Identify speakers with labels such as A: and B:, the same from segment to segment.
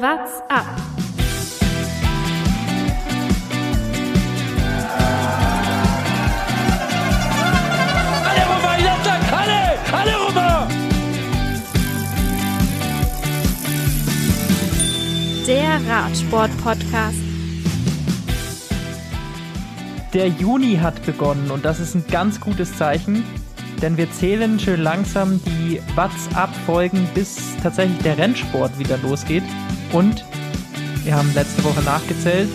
A: What's up?
B: Alle rüber, Jatzak, alle! Alle rüber!
A: Der Radsport-Podcast.
C: Der Juni hat begonnen und das ist ein ganz gutes Zeichen, denn wir zählen schön langsam die WhatsApp-Folgen, bis tatsächlich der Rennsport wieder losgeht. Und wir haben letzte Woche nachgezählt.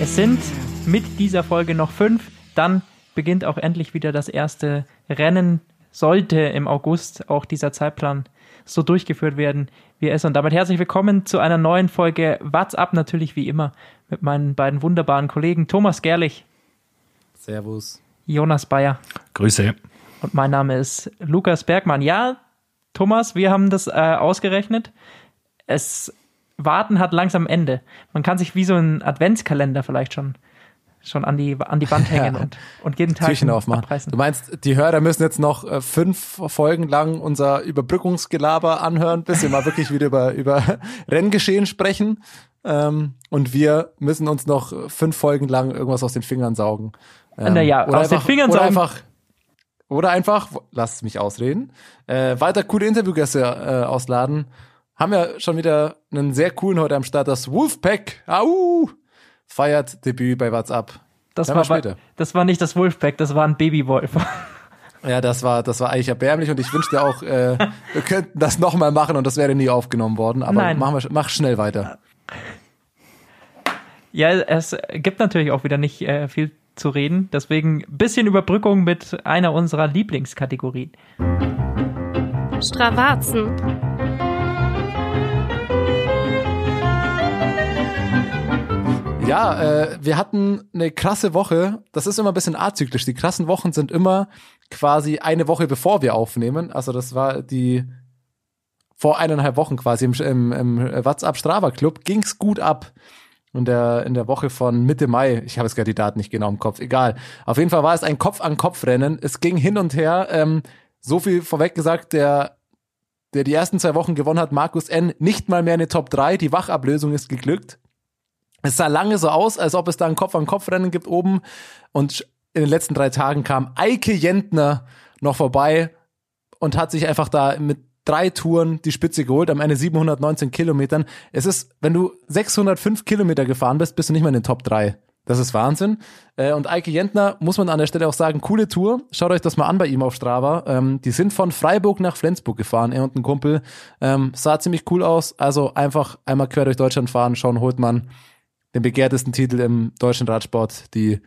C: Es sind mit dieser Folge noch fünf. Dann beginnt auch endlich wieder das erste Rennen. Sollte im August auch dieser Zeitplan so durchgeführt werden, wie er ist. Und damit herzlich willkommen zu einer neuen Folge WhatsApp, natürlich wie immer mit meinen beiden wunderbaren Kollegen Thomas Gerlich,
D: Servus.
C: Jonas Bayer
E: Grüße.
C: Und mein Name ist Lukas Bergmann. Ja, Thomas, wir haben das äh, ausgerechnet. Es Warten hat langsam Ende. Man kann sich wie so ein Adventskalender vielleicht schon schon an die an die Wand hängen
D: Ja.
C: und, und jeden Tag
D: Türchen aufmachen.
C: abreißen.
D: Du meinst, die Hörer müssen jetzt noch äh, fünf Folgen lang unser Überbrückungsgelaber anhören, bis wir mal wirklich wieder über, über Renngeschehen sprechen. Ähm, und wir müssen uns noch äh, fünf Folgen lang irgendwas aus den Fingern saugen. Ähm,
C: Naja,
D: oder
C: aus den
D: einfach-
C: Fingern
D: oder
C: saugen-
D: Einfach, oder einfach, lass mich ausreden, äh, weiter coole Interviewgäste äh, ausladen. Haben ja schon wieder einen sehr coolen heute am Start, das Wolfpack. Au! Feiert Debüt bei WhatsApp.
C: das war
D: wir später.
C: das war nicht das Wolfpack, das war ein Babywolf.
D: Ja, das war, das war eigentlich erbärmlich und ich wünschte auch, äh, wir könnten das nochmal machen und das wäre nie aufgenommen worden. Aber
C: Nein.
D: machen wir, mach schnell weiter.
C: ja, es gibt natürlich auch wieder nicht äh, viel zu reden, deswegen ein bisschen Überbrückung mit einer unserer Lieblingskategorien.
A: Stravazen.
D: Ja, äh, wir hatten eine krasse Woche. Das ist immer ein bisschen azyklisch. Die krassen Wochen sind immer quasi eine Woche bevor wir aufnehmen. Also das war die vor eineinhalb Wochen quasi im, im, im WhatsApp Strava Club ging's gut ab. In der, in der Woche von Mitte Mai, ich habe jetzt gerade die Daten nicht genau im Kopf, egal. Auf jeden Fall war es ein Kopf-an-Kopf-Rennen. Es ging hin und her. Ähm, so viel vorweg gesagt, der, der die ersten zwei Wochen gewonnen hat, Markus N., nicht mal mehr eine Top 3. Die Wachablösung ist geglückt. Es sah lange so aus, als ob es da ein Kopf-an-Kopf-Rennen gibt oben. Und in den letzten drei Tagen kam Eike Jentner noch vorbei und hat sich einfach da mit drei Touren die Spitze geholt, am Ende 719 Kilometern. Es ist, wenn du 605 Kilometer gefahren bist, bist du nicht mehr in den Top 3. Das ist Wahnsinn. Äh, Und Eike Jentner, muss man an der Stelle auch sagen, coole Tour. Schaut euch das mal an bei ihm auf Strava. Ähm, Die sind von Freiburg nach Flensburg gefahren, er und ein Kumpel. Ähm, Sah ziemlich cool aus. Also einfach einmal quer durch Deutschland fahren, schauen, holt man den begehrtesten Titel im deutschen Radsport, die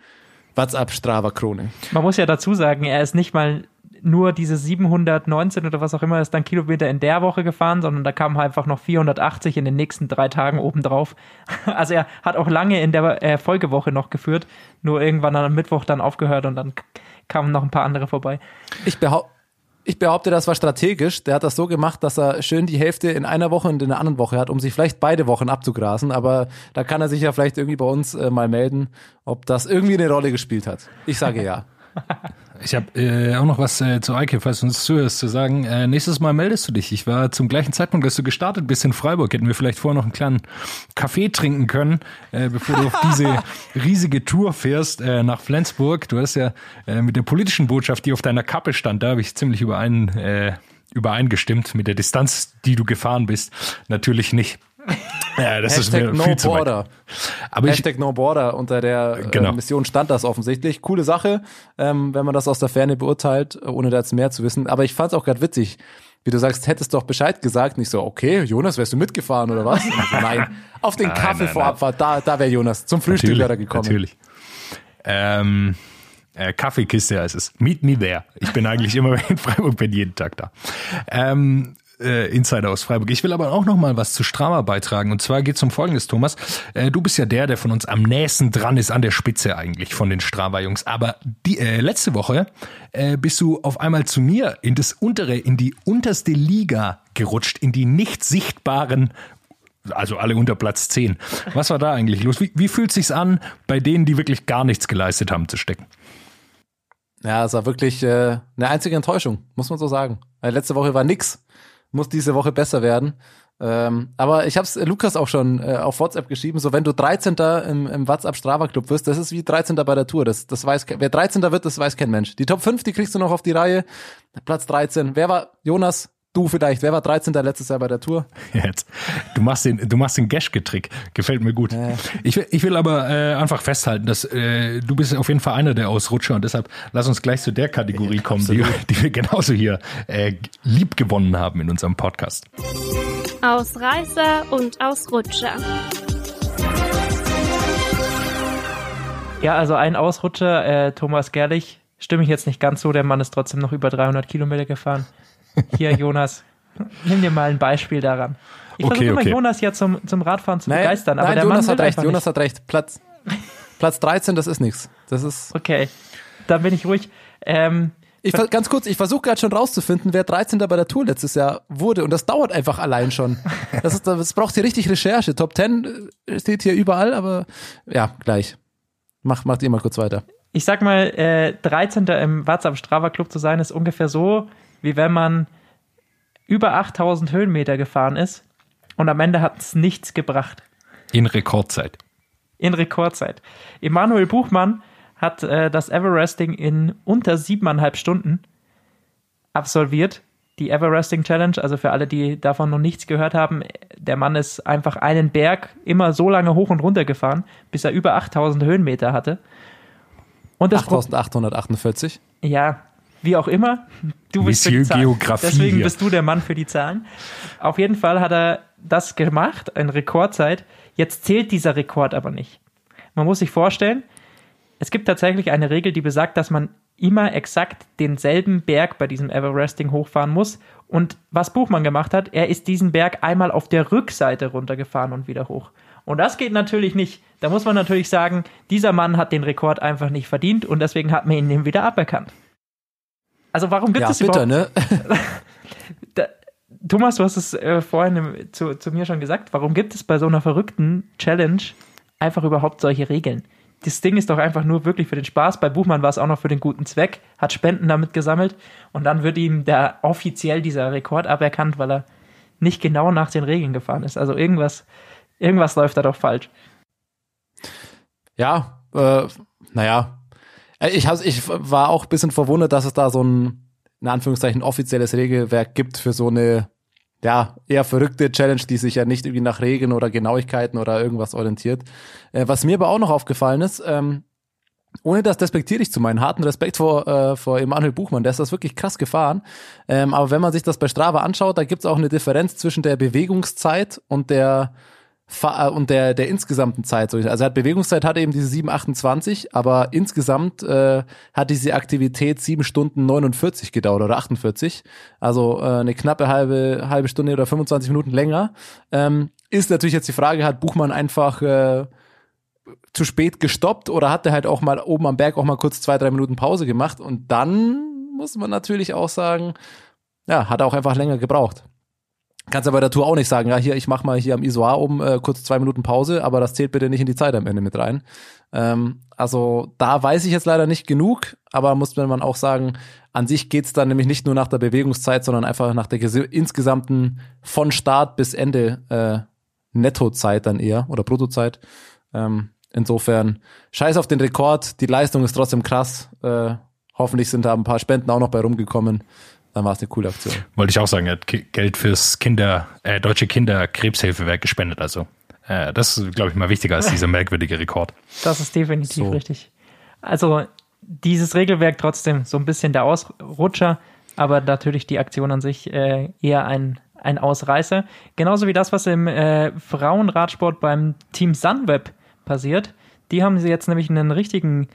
D: WhatsApp Strava Krone.
C: Man muss ja dazu sagen, er ist nicht mal nur diese 719 oder was auch immer ist dann Kilometer in der Woche gefahren, sondern da kamen einfach noch 480 in den nächsten drei Tagen obendrauf. Also er hat auch lange in der äh, Folgewoche noch geführt, nur irgendwann am Mittwoch dann aufgehört und dann kamen noch ein paar andere vorbei.
D: Ich, behau ich behaupte, das war strategisch. Der hat das so gemacht, dass er schön die Hälfte in einer Woche und in der anderen Woche hat, um sich vielleicht beide Wochen abzugrasen. Aber da kann er sich ja vielleicht irgendwie bei uns äh, mal melden, ob das irgendwie eine Rolle gespielt hat. Ich sage ja.
E: Ich habe äh, auch noch was äh, zu Eike, falls du uns zuhörst, zu sagen. Äh, nächstes Mal meldest du dich. Ich war zum gleichen Zeitpunkt, als du gestartet bist in Freiburg, hätten wir vielleicht vorher noch einen kleinen Kaffee trinken können, äh, bevor du auf diese riesige Tour fährst äh, nach Flensburg. Du hast ja äh, mit der politischen Botschaft, die auf deiner Kappe stand, da habe ich ziemlich überein, äh, übereingestimmt mit der Distanz, die du gefahren bist. Natürlich nicht. Ja, das ist
D: Hashtag
E: mir
D: No. Border.
E: Aber ich,
D: Hashtag No Border unter der äh,
E: Genau.
D: Mission stand das offensichtlich. Coole Sache, ähm, wenn man das aus der Ferne beurteilt, äh, ohne da jetzt mehr zu wissen. Aber ich fand's auch gerade witzig, wie du sagst, hättest doch Bescheid gesagt. Nicht so, okay, Jonas, wärst du mitgefahren oder was? Und so, nein, auf den Kaffee
E: nein,
D: vor. Abfahrt, da, da wäre Jonas. Zum Frühstück wäre er gekommen.
E: Natürlich. Ähm, äh, Kaffeekiste heißt es. Meet me there. Ich bin eigentlich immer in Freiburg, bin jeden Tag da. Ähm, äh, Insider aus Freiburg. Ich will aber auch noch mal was zu Strava beitragen. Und zwar geht es um Folgendes, Thomas. Äh, du bist ja der, der von uns am nächsten dran ist, an der Spitze eigentlich von den Strava-Jungs. Aber die, äh, letzte Woche äh, bist du auf einmal zu mir in das untere, in die unterste Liga gerutscht, in die nicht sichtbaren also alle unter Platz 10. Was war da eigentlich los? Wie, wie fühlt sich's an, bei denen, die wirklich gar nichts geleistet haben, zu stecken?
D: Ja, es war wirklich äh, eine einzige Enttäuschung, muss man so sagen. Letzte Woche war nix, muss diese Woche besser werden. Ähm, aber ich habe es Lukas auch schon äh, auf WhatsApp geschrieben, so wenn du 13. im, im WhatsApp Strava Club wirst, das ist wie 13. bei der Tour. Das, das weiß wer 13. wird, das weiß kein Mensch. Die Top 5, die kriegst du noch auf die Reihe. Platz 13. Wer war Jonas? Du vielleicht. Wer war 13. letztes Jahr bei der Tour?
E: Jetzt. Du machst den, du machst den Geschke-Trick. Gefällt mir gut.
D: Ja.
E: Ich, will, ich will aber äh, einfach festhalten, dass äh, du bist auf jeden Fall einer der Ausrutscher und deshalb lass uns gleich zu der Kategorie kommen, die, die wir genauso hier äh, lieb gewonnen haben in unserem Podcast.
A: Ausreißer und Ausrutscher.
C: Ja, also ein Ausrutscher, äh, Thomas Gerlich, stimme ich jetzt nicht ganz so, der Mann ist trotzdem noch über 300 Kilometer gefahren. Hier, Jonas, nimm dir mal ein Beispiel daran. Ich
E: Okay,
C: versuche immer
E: okay.
C: Jonas ja zum, zum Radfahren zu
D: Nein,
C: begeistern, aber
D: nein
C: der
D: Jonas
C: Mann
D: hat recht. Jonas hat recht. Platz, Platz 13, das ist nichts. Das ist.
C: Okay, dann bin ich ruhig. Ähm,
D: Ich, ganz kurz, ich versuche gerade schon rauszufinden, wer 13. bei der Tour letztes Jahr wurde. Und das dauert einfach allein schon. Das, ist, das braucht hier richtig Recherche. Top 10 äh, steht hier überall, aber ja, gleich. Mach, macht ihr mal kurz weiter.
C: ich sag mal, äh, 13. im WhatsApp Strava Club zu sein, ist ungefähr so, wie wenn man über 8000 Höhenmeter gefahren ist und am Ende hat es nichts gebracht.
E: In Rekordzeit.
C: In Rekordzeit. Emanuel Buchmann hat äh, das Everesting in unter siebeneinhalb Stunden absolviert. Die Everesting Challenge, also für alle, die davon noch nichts gehört haben, der Mann ist einfach einen Berg immer so lange hoch und runter gefahren, bis er über 8000 Höhenmeter hatte. Und das Pro-
D: 8848.
C: ja, wie auch immer. Du bist für die
E: Monsieur
C: Zahlen.
E: Geografie
C: Deswegen bist du der Mann für die Zahlen. Auf jeden Fall hat er das gemacht, eine Rekordzeit. Jetzt zählt dieser Rekord aber nicht. Man muss sich vorstellen, es gibt tatsächlich eine Regel, die besagt, dass man immer exakt denselben Berg bei diesem Everesting hochfahren muss. Und was Buchmann gemacht hat, er ist diesen Berg einmal auf der Rückseite runtergefahren und wieder hoch. Und das geht natürlich nicht. Da muss man natürlich sagen, dieser Mann hat den Rekord einfach nicht verdient und deswegen hat man ihn ihm wieder aberkannt. Also warum gibt
D: Ja,
C: es
D: bitter,
C: überhaupt
D: ne?
C: da, Thomas, du hast es äh, vorhin zu, zu mir schon gesagt. Warum gibt es bei so einer verrückten Challenge einfach überhaupt solche Regeln? Das Ding ist doch einfach nur wirklich für den Spaß. Bei Buchmann war es auch noch für den guten Zweck, hat Spenden damit gesammelt und dann wird ihm der offiziell dieser Rekord aberkannt, weil er nicht genau nach den Regeln gefahren ist. Also irgendwas, irgendwas läuft da doch falsch.
D: Ja, äh, naja. Äh, Ich, hab, ich war auch ein bisschen verwundert, dass es da so ein, in Anführungszeichen, offizielles Regelwerk gibt für so eine, ja, eher verrückte Challenge, die sich ja nicht irgendwie nach Regeln oder Genauigkeiten oder irgendwas orientiert. Äh, was mir aber auch noch aufgefallen ist, ähm, ohne das despektierlich zu meinen, harten Respekt vor, äh, vor Emanuel Buchmann, der ist das wirklich krass gefahren. Ähm, aber wenn man sich das bei Strava anschaut, da gibt's auch eine Differenz zwischen der Bewegungszeit und der und der, der insgesamten Zeit. So, Also er hat Bewegungszeit hatte eben diese 7,28, aber insgesamt äh, hat diese Aktivität 7 Stunden 49 gedauert oder 48. Also äh, eine knappe halbe, halbe Stunde oder 25 Minuten länger. Ähm, ist natürlich jetzt die Frage, hat Buchmann einfach äh, zu spät gestoppt oder hat er halt auch mal oben am Berg auch mal kurz zwei, drei Minuten Pause gemacht und dann muss man natürlich auch sagen, ja, hat er auch einfach länger gebraucht. Kannst aber bei der Tour auch nicht sagen, ja, hier, ich mach mal hier am Isoar oben äh, kurz zwei Minuten Pause, aber das zählt bitte nicht in die Zeit am Ende mit rein. Ähm, also da weiß ich jetzt leider nicht genug, aber muss man auch sagen, an sich geht's dann nämlich nicht nur nach der Bewegungszeit, sondern einfach nach der insgesamten von Start bis Ende äh, Nettozeit dann eher oder Bruttozeit. Ähm, insofern, scheiß auf den Rekord, die Leistung ist trotzdem krass. Äh, hoffentlich sind da ein paar Spenden auch noch bei rumgekommen. Dann war es eine coole Aktion.
E: Wollte ich auch sagen, er hat Geld fürs Kinder, äh, Deutsche Kinderkrebshilfewerk gespendet. Also äh, das ist, glaube ich, mal wichtiger als dieser merkwürdige Rekord.
C: Das ist definitiv
D: So.
C: richtig. Also dieses Regelwerk trotzdem so ein bisschen der Ausrutscher, aber natürlich die Aktion an sich äh, eher ein, ein Ausreißer. Genauso wie das, was im äh, Frauenradsport beim Team Sunweb passiert. Die haben sie jetzt nämlich einen richtigen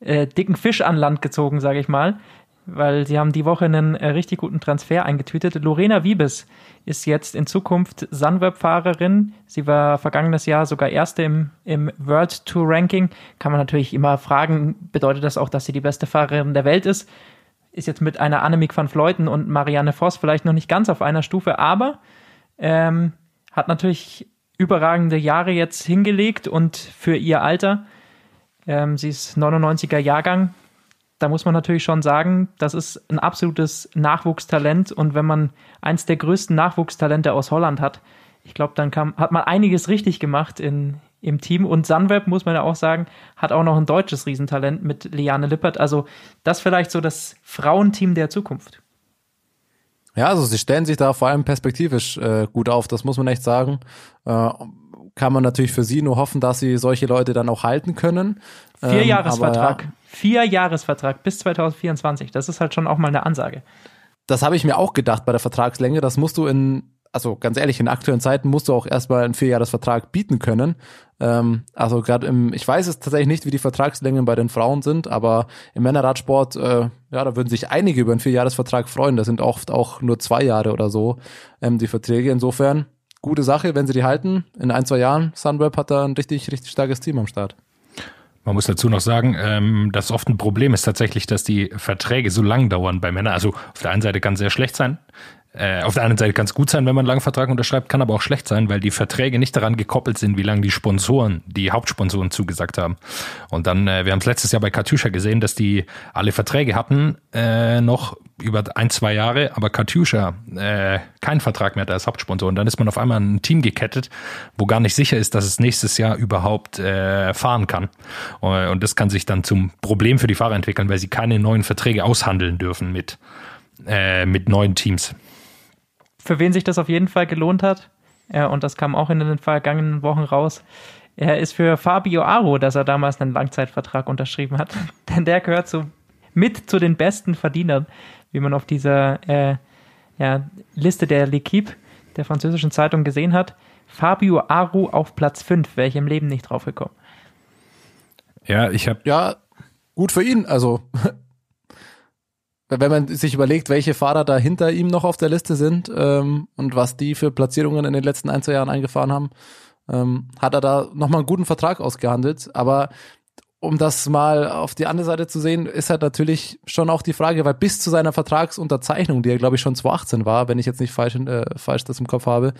C: äh, dicken Fisch an Land gezogen, sage ich mal, weil sie haben die Woche einen äh, richtig guten Transfer eingetütet. Lorena Wiebes ist jetzt in Zukunft Sunweb-Fahrerin. Sie war vergangenes Jahr sogar Erste im, im World Tour Ranking. Kann man natürlich immer fragen, bedeutet das auch, dass sie die beste Fahrerin der Welt ist? Ist jetzt mit einer Annemiek van Vleuten und Marianne Voss vielleicht noch nicht ganz auf einer Stufe, aber ähm, hat natürlich überragende Jahre jetzt hingelegt und für ihr Alter, ähm, sie ist 99er Jahrgang, da muss man natürlich schon sagen, das ist ein absolutes Nachwuchstalent und wenn man eins der größten Nachwuchstalente aus Holland hat, Ich glaube, dann kam, hat man einiges richtig gemacht in, im Team. Und Sunweb, muss man ja auch sagen, hat auch noch ein deutsches Riesentalent mit Liane Lippert. Also das vielleicht so das Frauenteam der Zukunft.
D: Ja, also sie stellen sich da vor allem perspektivisch äh, gut auf, das muss man echt sagen. Äh, kann man natürlich für sie nur hoffen, dass sie solche Leute dann auch halten können.
C: Vier ähm, Jahresvertrag. Ja. Vier Jahresvertrag bis 2024. Das ist halt schon auch mal eine Ansage.
D: Das habe ich mir auch gedacht bei der Vertragslänge. Das musst du in also ganz ehrlich, in aktuellen Zeiten musst du auch erstmal einen Vierjahresvertrag bieten können. Ähm, also gerade im, ich weiß es tatsächlich nicht, wie die Vertragslängen bei den Frauen sind, aber im Männerradsport, äh, ja, da würden sich einige über einen Vierjahresvertrag freuen. Da sind oft auch nur zwei Jahre oder so ähm, die Verträge. Insofern gute Sache, wenn sie die halten. In ein, zwei Jahren, Sunweb hat da ein richtig, richtig starkes Team am Start.
E: Man muss dazu noch sagen, ähm, dass oft ein Problem ist tatsächlich, dass die Verträge so lang dauern bei Männern. Also auf der einen Seite kann es sehr schlecht sein, äh, auf der einen Seite kann es gut sein, wenn man einen langen Vertrag unterschreibt, kann aber auch schlecht sein, weil die Verträge nicht daran gekoppelt sind, wie lange die Sponsoren, die Hauptsponsoren zugesagt haben. Und dann, äh, wir haben es letztes Jahr bei Katjuscha gesehen, dass die alle Verträge hatten, äh, noch über ein, zwei Jahre, aber Katjuscha äh, keinen Vertrag mehr hat als Hauptsponsor. Und dann ist man auf einmal ein Team gekettet, wo gar nicht sicher ist, dass es nächstes Jahr überhaupt äh, fahren kann. Und das kann sich dann zum Problem für die Fahrer entwickeln, weil sie keine neuen Verträge aushandeln dürfen mit, äh, mit neuen Teams
C: für wen sich das auf jeden Fall gelohnt hat, ja, und das kam auch in den vergangenen Wochen raus, er ist für Fabio Aro, dass er damals einen Langzeitvertrag unterschrieben hat. Denn der gehört so mit zu den besten Verdienern, wie man auf dieser äh, ja, Liste der L'Equipe, der französischen Zeitung, gesehen hat. Fabio Aro auf Platz 5, wäre ich im Leben nicht drauf gekommen.
D: Ja, ich habe. Ja, gut für ihn. Also wenn man sich überlegt, welche Fahrer da hinter ihm noch auf der Liste sind ähm, und was die für Platzierungen in den letzten ein, zwei Jahren eingefahren haben, ähm, hat er da nochmal einen guten Vertrag ausgehandelt. Aber um das mal auf die andere Seite zu sehen, ist halt natürlich schon auch die Frage, weil bis zu seiner Vertragsunterzeichnung, die ja glaube ich schon 2018 war, wenn ich jetzt nicht falsch, äh, falsch das im Kopf habe,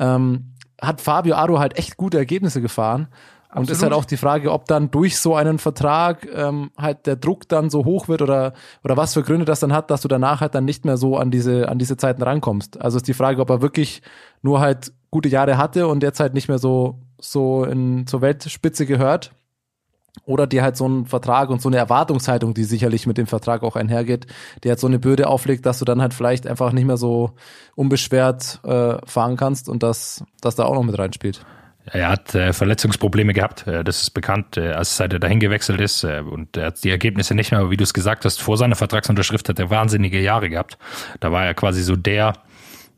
D: ähm, hat Fabio Aro halt echt gute Ergebnisse gefahren. Und ist halt auch die Frage, ob dann durch so einen Vertrag ähm, halt der Druck dann so hoch wird oder oder was für Gründe das dann hat, dass du danach halt dann nicht mehr so an diese an diese Zeiten rankommst. Also ist die Frage, ob er wirklich nur halt gute Jahre hatte und jetzt halt nicht mehr so so in zur Weltspitze gehört oder dir halt so einen Vertrag und so eine Erwartungshaltung, die sicherlich mit dem Vertrag auch einhergeht, die halt so eine Bürde auflegt, dass du dann halt vielleicht einfach nicht mehr so unbeschwert äh, fahren kannst und das das da auch noch mit reinspielt.
E: Er hat äh, Verletzungsprobleme gehabt, äh, das ist bekannt, äh, als seit er dahin gewechselt ist äh, und er hat die Ergebnisse nicht mehr, aber wie du es gesagt hast, vor seiner Vertragsunterschrift hat er wahnsinnige Jahre gehabt. Da war er quasi so der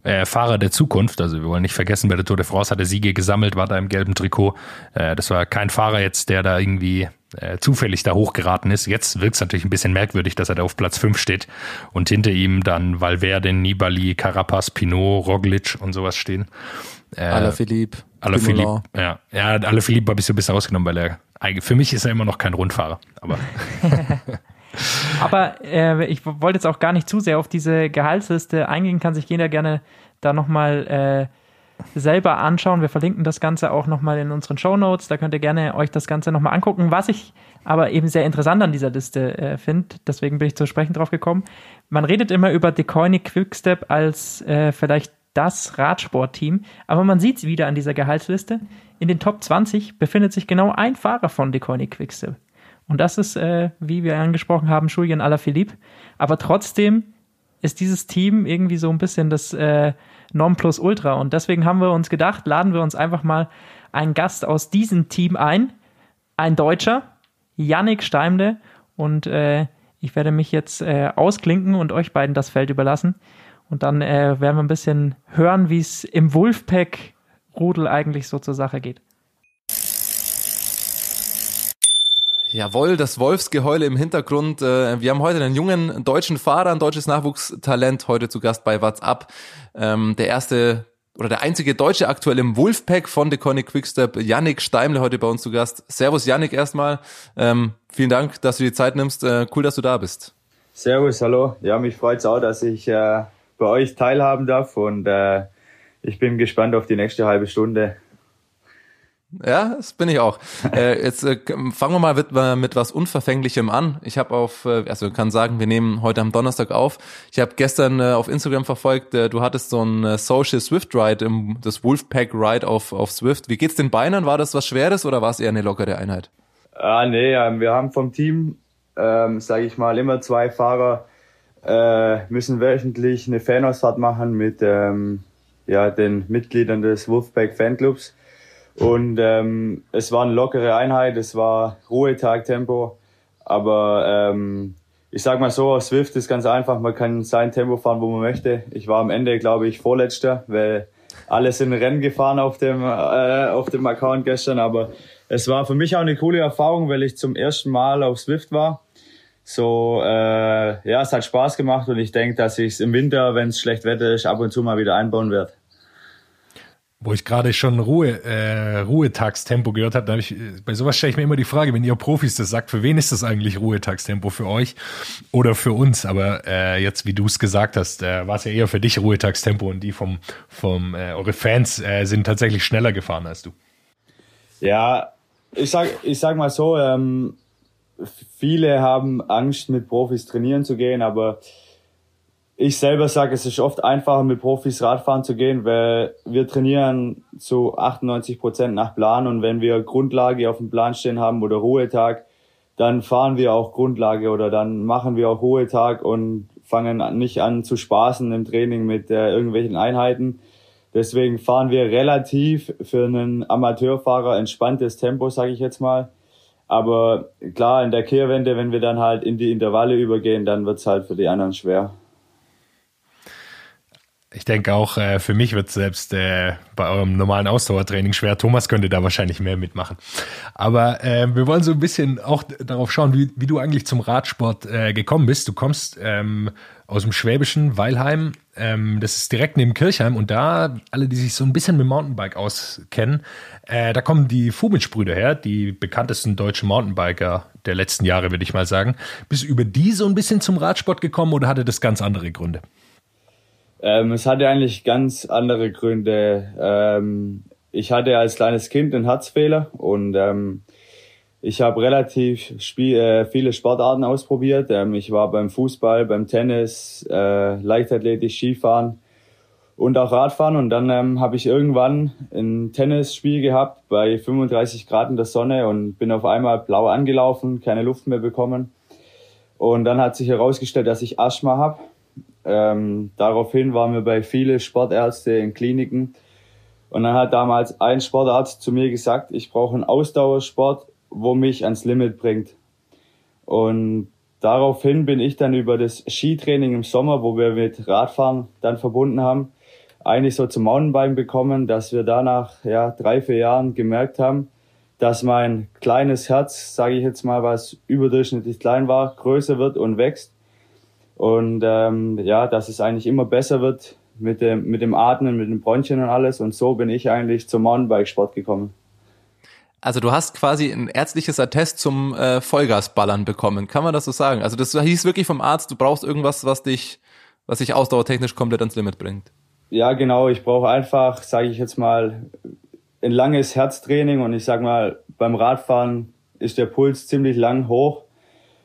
E: äh, Fahrer der Zukunft. Also wir wollen nicht vergessen, bei der Tour de France hat er Siege gesammelt, war da im gelben Trikot. Äh, das war kein Fahrer jetzt, der da irgendwie äh, zufällig da hochgeraten ist. Jetzt wirkt es natürlich ein bisschen merkwürdig, dass er da auf Platz 5 steht und hinter ihm dann Valverde, Nibali, Carapaz, Pinot, Roglic und sowas stehen.
D: Äh, Alaphilippe.
E: Alaphilippe, ja. Ja, Alaphilippe habe ich so ein bisschen ausgenommen, weil er, für mich ist er immer noch kein Rundfahrer, aber.
C: aber äh, ich wollte jetzt auch gar nicht zu sehr auf diese Gehaltsliste eingehen, kann sich jeder gerne da nochmal äh, selber anschauen. Wir verlinken das Ganze auch nochmal in unseren Show Notes. Da könnt ihr gerne euch das Ganze nochmal angucken. Was ich aber eben sehr interessant an dieser Liste äh, finde, deswegen bin ich zu sprechen drauf gekommen. Man redet immer über Decoyne Quickstep als äh, vielleicht das Radsportteam. Aber man sieht es wieder an dieser Gehaltsliste. In den Top 20 befindet sich genau ein Fahrer von Decoyne Quickstep. Und das ist, äh, wie wir angesprochen haben, Julian Alaphilippe. Aber trotzdem ist dieses Team irgendwie so ein bisschen das äh, Nonplusultra. Und deswegen haben wir uns gedacht, laden wir uns einfach mal einen Gast aus diesem Team ein. Ein Deutscher, Yannick Steimle. Und äh, ich werde mich jetzt äh, ausklinken und euch beiden das Feld überlassen. Und dann äh, werden wir ein bisschen hören, wie es im Wolfpack-Rudel eigentlich so zur Sache geht.
D: Jawohl, das Wolfsgeheule im Hintergrund. Äh, wir haben heute einen jungen deutschen Fahrer, ein deutsches Nachwuchstalent, heute zu Gast bei WhatsApp. Ähm, der erste oder der einzige Deutsche aktuell im Wolfpack von The Conic Quickstep, Yannick Steimle, heute bei uns zu Gast. Servus Yannick erstmal. Ähm, vielen Dank, dass du die Zeit nimmst. Äh, cool, dass du da bist.
F: Servus, hallo. Ja, mich freut's auch, dass ich äh, bei euch teilhaben darf und ich bin gespannt auf die nächste halbe Stunde.
D: Ja, das bin ich auch. äh, jetzt äh, fangen wir mal mit, äh, mit was Unverfänglichem an. Ich habe auf, äh, also kann sagen, wir nehmen heute am Donnerstag auf. Ich habe gestern äh, auf Instagram verfolgt, äh, du hattest so ein äh, Social Swift Ride, im, das Wolfpack Ride auf, auf Swift. Wie geht's den Beinern? War das was Schweres oder war es eher eine lockere Einheit?
F: Ah, nee, ähm, wir haben vom Team, ähm, sage ich mal, immer zwei Fahrer, äh, müssen wöchentlich eine Fanausfahrt machen mit ähm, ja, den Mitgliedern des Wolfpack Fanclubs. Und ähm, es war eine lockere Einheit, es war Ruhetag-Tempo. Aber ähm, ich sag mal so, auf Swift ist ganz einfach, man kann sein Tempo fahren, wo man möchte. Ich war am Ende, glaube ich, Vorletzter, weil alle sind Rennen gefahren auf dem, äh, auf dem Account gestern. Aber es war für mich auch eine coole Erfahrung, weil ich zum ersten Mal auf Swift war. So, äh, ja, es hat Spaß gemacht und ich denke, dass ich es im Winter, wenn es schlecht Wetter ist, ab und zu mal wieder einbauen werde.
E: Wo ich gerade schon Ruhe, äh, Ruhetagstempo gehört habe, da hab ich, bei sowas stelle ich mir immer die Frage, wenn ihr Profis das sagt, für wen ist das eigentlich Ruhetagstempo? Für euch oder für uns? Aber äh, jetzt, wie du es gesagt hast, äh, war es ja eher für dich Ruhetagstempo und die vom, vom äh, eure Fans äh, sind tatsächlich schneller gefahren als du.
F: Ja, ich sag, ich sag mal so, ähm, viele haben Angst, mit Profis trainieren zu gehen, aber ich selber sage, es ist oft einfacher, mit Profis Radfahren zu gehen, weil wir trainieren zu 98 Prozent nach Plan und wenn wir Grundlage auf dem Plan stehen haben oder Ruhetag, dann fahren wir auch Grundlage oder dann machen wir auch Ruhetag und fangen nicht an zu spaßen im Training mit äh, irgendwelchen Einheiten. Deswegen fahren wir relativ für einen Amateurfahrer entspanntes Tempo, sage ich jetzt mal. Aber klar, in der Kehrwende, wenn wir dann halt in die Intervalle übergehen, dann wird's halt für die anderen schwer.
E: Ich denke auch, äh, für mich wird selbst äh, bei eurem normalen Ausdauertraining schwer. Thomas könnte da wahrscheinlich mehr mitmachen. Aber äh, wir wollen so ein bisschen auch darauf schauen, wie, wie du eigentlich zum Radsport äh, gekommen bist. Du kommst ähm, aus dem schwäbischen Weilheim. Ähm, das ist direkt neben Kirchheim. Und da, alle, die sich so ein bisschen mit Mountainbike auskennen, äh, da kommen die Fumitsch-Brüder her, die bekanntesten deutschen Mountainbiker der letzten Jahre, würde ich mal sagen. Bist du über die so ein bisschen zum Radsport gekommen oder hatte das ganz andere Gründe?
F: Ähm, es hatte eigentlich ganz andere Gründe. Ähm, ich hatte als kleines Kind einen Herzfehler und ähm, ich habe relativ spiel, äh, viele Sportarten ausprobiert. Ähm, ich war beim Fußball, beim Tennis, äh, Leichtathletik, Skifahren und auch Radfahren. Und dann ähm, habe ich irgendwann ein Tennisspiel gehabt bei 35 Grad in der Sonne und bin auf einmal blau angelaufen, keine Luft mehr bekommen. Und dann hat sich herausgestellt, dass ich Asthma habe ähm, daraufhin waren wir bei vielen Sportärzte in Kliniken. Und dann hat damals ein Sportarzt zu mir gesagt, ich brauche einen Ausdauersport, wo mich ans Limit bringt. Und daraufhin bin ich dann über das Skitraining im Sommer, wo wir mit Radfahren dann verbunden haben, eigentlich so zum Mountainbiken bekommen, dass wir danach ja drei, vier Jahren gemerkt haben, dass mein kleines Herz, sage ich jetzt mal, was überdurchschnittlich klein war, größer wird und wächst und ähm, ja, dass es eigentlich immer besser wird mit dem, mit dem Atmen, mit den Bronchien und alles. Und so bin ich eigentlich zum Mountainbike-Sport gekommen.
D: Also du hast quasi ein ärztliches Attest zum äh, Vollgasballern bekommen, kann man das so sagen? Also das hieß wirklich vom Arzt, du brauchst irgendwas, was dich, was dich ausdauertechnisch komplett ans Limit bringt.
F: Ja, genau. Ich brauche einfach, sage ich jetzt mal, ein langes Herztraining und ich sag mal, beim Radfahren ist der Puls ziemlich lang hoch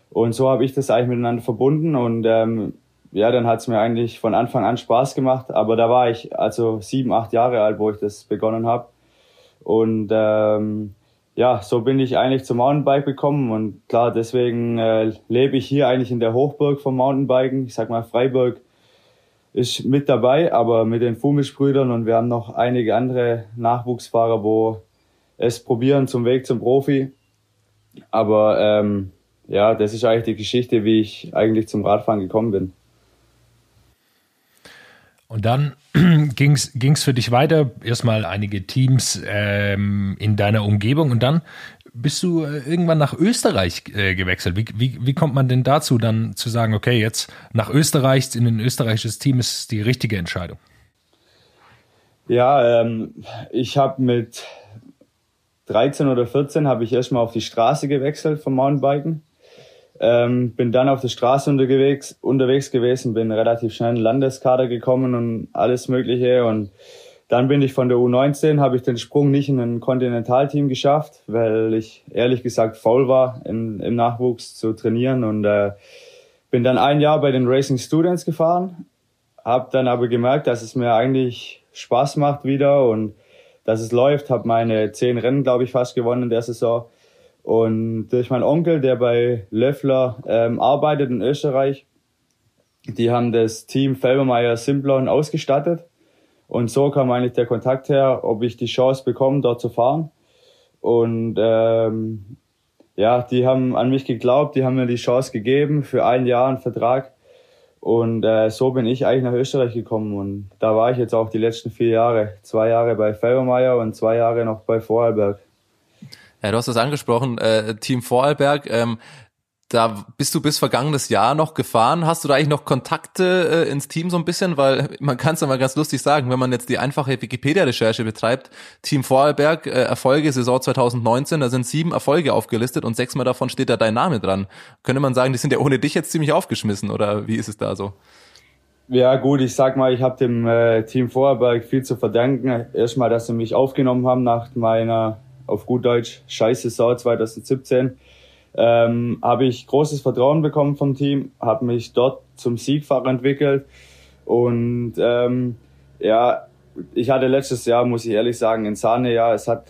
F: und so habe ich das eigentlich miteinander verbunden und ähm, ja, dann hat es mir eigentlich von Anfang an Spaß gemacht. Aber da war ich also sieben, acht Jahre alt, wo ich das begonnen habe. Und ähm, ja, so bin ich eigentlich zum Mountainbike gekommen und klar, deswegen äh, lebe ich hier eigentlich in der Hochburg vom Mountainbiken. Ich sag mal, Freiburg ist mit dabei, aber mit den Fumisch-Brüdern und wir haben noch einige andere Nachwuchsfahrer, wo es probieren zum Weg zum Profi. Aber ähm, ja, das ist eigentlich die Geschichte, wie ich eigentlich zum Radfahren gekommen bin.
E: Und dann ging es für dich weiter, erstmal einige Teams ähm, in deiner Umgebung und dann bist du äh, irgendwann nach Österreich äh, gewechselt. Wie, wie, wie kommt man denn dazu, dann zu sagen, okay, jetzt nach Österreich, in ein österreichisches Team ist die richtige Entscheidung?
F: Ja, ähm, ich habe mit 13 oder 14 habe ich erstmal auf die Straße gewechselt vom Mountainbiken ähm, bin dann auf der Straße unterwegs, unterwegs gewesen, bin relativ schnell in den Landeskader gekommen und alles Mögliche. Und dann bin ich von der U19, habe ich den Sprung nicht in ein Kontinentalteam geschafft, weil ich ehrlich gesagt faul war, im, im Nachwuchs zu trainieren und äh, bin dann ein Jahr bei den Racing Students gefahren, habe dann aber gemerkt, dass es mir eigentlich Spaß macht wieder und dass es läuft, habe meine zehn Rennen, glaube ich, fast gewonnen in der Saison. Und durch meinen Onkel, der bei Löffler ähm, arbeitet in Österreich, die haben das Team Felbermeier Simplon ausgestattet und so kam eigentlich der Kontakt her, ob ich die Chance bekomme, dort zu fahren. Und ähm, ja, die haben an mich geglaubt, die haben mir die Chance gegeben für ein Jahr einen Vertrag. Und äh, so bin ich eigentlich nach Österreich gekommen. Und da war ich jetzt auch die letzten vier Jahre. Zwei Jahre bei Felbermeier und zwei Jahre noch bei Vorarlberg.
D: Ja, du hast es angesprochen, äh, Team Vorarlberg. Ähm, da bist du bis vergangenes Jahr noch gefahren. Hast du da eigentlich noch Kontakte äh, ins Team so ein bisschen? Weil man kann es ja mal ganz lustig sagen, wenn man jetzt die einfache Wikipedia-Recherche betreibt, Team Vorarlberg, äh, Erfolge Saison 2019, da sind sieben Erfolge aufgelistet und sechsmal davon steht da dein Name dran. Könnte man sagen, die sind ja ohne dich jetzt ziemlich aufgeschmissen oder wie ist es da so?
F: Ja gut, ich sag mal, ich habe dem äh, Team Vorarlberg viel zu verdanken. Erstmal, dass sie mich aufgenommen haben nach meiner, auf gut Deutsch, scheiß Saison 2017 ähm, habe ich großes Vertrauen bekommen vom Team, habe mich dort zum Siegfahrer entwickelt und ähm, ja, ich hatte letztes Jahr, muss ich ehrlich sagen, in Sahne, ja, es hat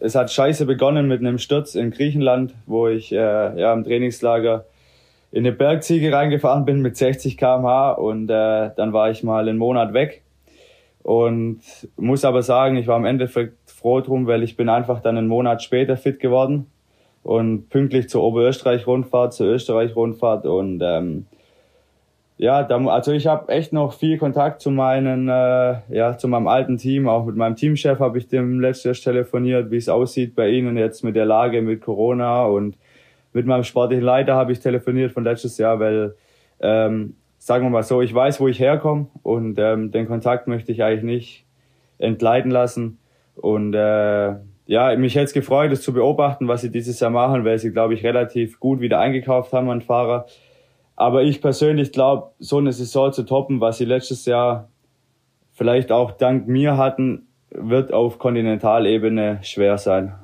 F: es hat scheiße begonnen mit einem Sturz in Griechenland, wo ich äh, ja im Trainingslager in eine Bergziege reingefahren bin mit 60 km/h und äh, dann war ich mal einen Monat weg und muss aber sagen, ich war am Endeffekt froh drum, weil ich bin einfach dann einen Monat später fit geworden und pünktlich zur Oberösterreich-Rundfahrt, zur Österreich-Rundfahrt und ähm, ja, da, also ich habe echt noch viel Kontakt zu meinen, äh, ja, zu meinem alten Team. Auch mit meinem Teamchef habe ich dem letztes telefoniert, wie es aussieht bei ihnen jetzt mit der Lage mit Corona und mit meinem sportlichen Leiter habe ich telefoniert von letztes Jahr, weil ähm, sagen wir mal so, ich weiß, wo ich herkomme und ähm, den Kontakt möchte ich eigentlich nicht entgleiten lassen und äh, ja, mich hätte es gefreut, das zu beobachten, was sie dieses Jahr machen, weil sie, glaube ich, relativ gut wieder eingekauft haben an Fahrer. Aber ich persönlich glaube, so eine Saison zu toppen, was sie letztes Jahr vielleicht auch dank mir hatten, wird auf Kontinentalebene schwer sein.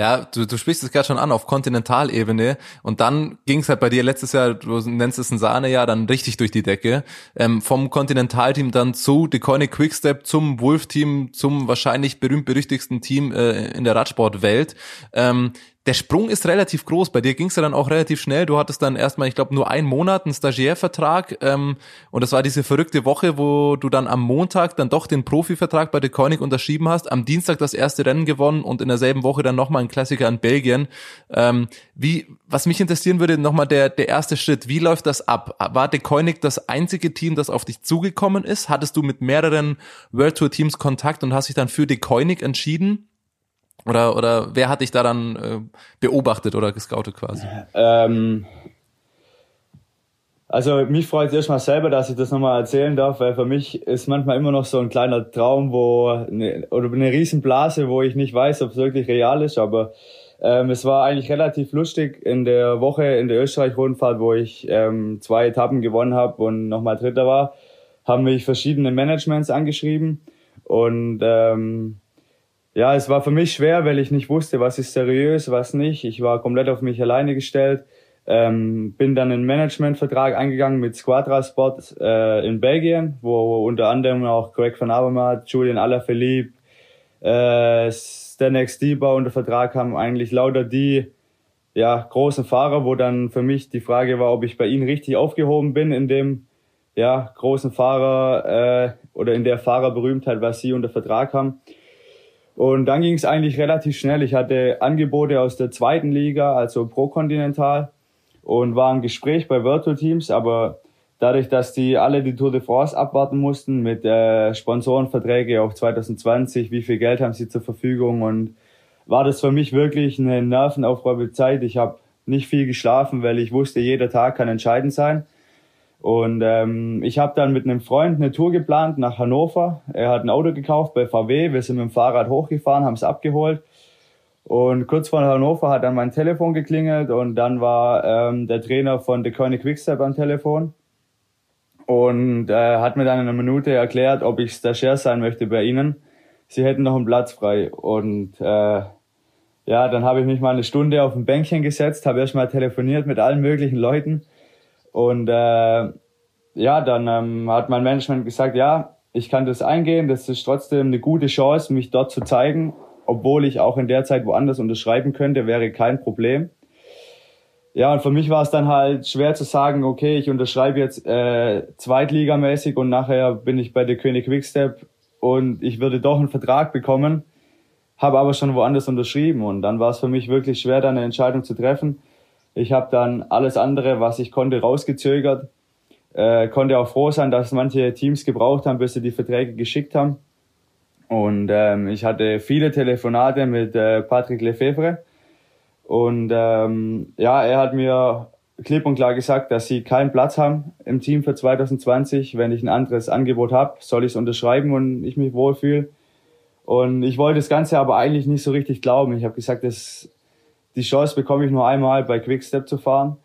D: Ja, du, du sprichst es gerade schon an, auf Kontinentalebene. Und dann ging es halt bei dir letztes Jahr, du nennst es ein Sahnejahr, dann richtig durch die Decke. Ähm, vom Kontinentalteam dann zu Deconic Quickstep, zum Wolf-Team, zum wahrscheinlich berühmt-berüchtigsten Team äh, in der Radsportwelt. Ähm, der Sprung ist relativ groß. Bei dir ging es ja dann auch relativ schnell. Du hattest dann erstmal, ich glaube, nur einen Monat einen Stagiairvertrag. Ähm, und das war diese verrückte Woche, wo du dann am Montag dann doch den Profivertrag bei der Koenig unterschrieben hast, am Dienstag das erste Rennen gewonnen und in derselben Woche dann nochmal ein Klassiker in Belgien. Ähm, wie, was mich interessieren würde, nochmal der, der erste Schritt. Wie läuft das ab? War der Koenig das einzige Team, das auf dich zugekommen ist? Hattest du mit mehreren World Tour Teams Kontakt und hast dich dann für die Koenig entschieden? Oder, oder wer hat dich da dann äh, beobachtet oder gescoutet quasi?
F: Ähm, also mich freut es erstmal selber, dass ich das nochmal erzählen darf, weil für mich ist manchmal immer noch so ein kleiner Traum, wo eine, oder eine Riesenblase, wo ich nicht weiß, ob es wirklich real ist, aber ähm, es war eigentlich relativ lustig in der Woche in der Österreich-Rundfahrt, wo ich ähm, zwei Etappen gewonnen habe und nochmal Dritter war, haben mich verschiedene Managements angeschrieben und ähm, ja, es war für mich schwer, weil ich nicht wusste, was ist seriös, was nicht. Ich war komplett auf mich alleine gestellt. Ähm, bin dann einen Managementvertrag eingegangen mit Squadra Sport äh, in Belgien, wo unter anderem auch Greg van Avermaet, Julian Alaphilippe, äh, Stanex Dieber unter Vertrag haben, eigentlich lauter die ja, großen Fahrer, wo dann für mich die Frage war, ob ich bei ihnen richtig aufgehoben bin in dem ja, großen Fahrer äh, oder in der Fahrerberühmtheit, was sie unter Vertrag haben. Und dann ging es eigentlich relativ schnell. Ich hatte Angebote aus der zweiten Liga, also Pro Continental, und war im Gespräch bei Virtual Teams, aber dadurch, dass die alle die Tour de France abwarten mussten mit äh, Sponsorenverträge auf 2020, wie viel Geld haben sie zur Verfügung und war das für mich wirklich eine nervenaufreibende Zeit. Ich habe nicht viel geschlafen, weil ich wusste, jeder Tag kann entscheidend sein. Und ähm, ich habe dann mit einem Freund eine Tour geplant nach Hannover. Er hat ein Auto gekauft bei VW. Wir sind mit dem Fahrrad hochgefahren, haben es abgeholt. Und kurz vor Hannover hat dann mein Telefon geklingelt und dann war ähm, der Trainer von The Koenig Quickstep am Telefon. und äh, hat mir dann in einer Minute erklärt, ob ich Stagiaire sein möchte bei ihnen. Sie hätten noch einen Platz frei und äh, ja, dann habe ich mich mal eine Stunde auf ein Bänkchen gesetzt, habe erstmal telefoniert mit allen möglichen Leuten und äh, ja, dann ähm, hat mein Management gesagt, ja, ich kann das eingehen, das ist trotzdem eine gute Chance, mich dort zu zeigen, obwohl ich auch in der Zeit woanders unterschreiben könnte, wäre kein Problem. Ja, und für mich war es dann halt schwer zu sagen, okay, ich unterschreibe jetzt äh, zweitligamäßig und nachher bin ich bei der König Quickstep und ich würde doch einen Vertrag bekommen, habe aber schon woanders unterschrieben und dann war es für mich wirklich schwer, da eine Entscheidung zu treffen. Ich habe dann alles andere, was ich konnte, rausgezögert, äh, konnte auch froh sein, dass manche Teams gebraucht haben, bis sie die Verträge geschickt haben. Und ähm, ich hatte viele Telefonate mit äh, Patrick Lefebvre, und ähm, ja, er hat mir klipp und klar gesagt, dass sie keinen Platz haben im Team für 2020. Wenn ich ein anderes Angebot habe, soll ich es unterschreiben und ich mich wohlfühle. Und ich wollte das Ganze aber eigentlich nicht so richtig glauben. Ich habe gesagt, dass die Chance bekomme ich nur einmal bei Quickstep zu fahren.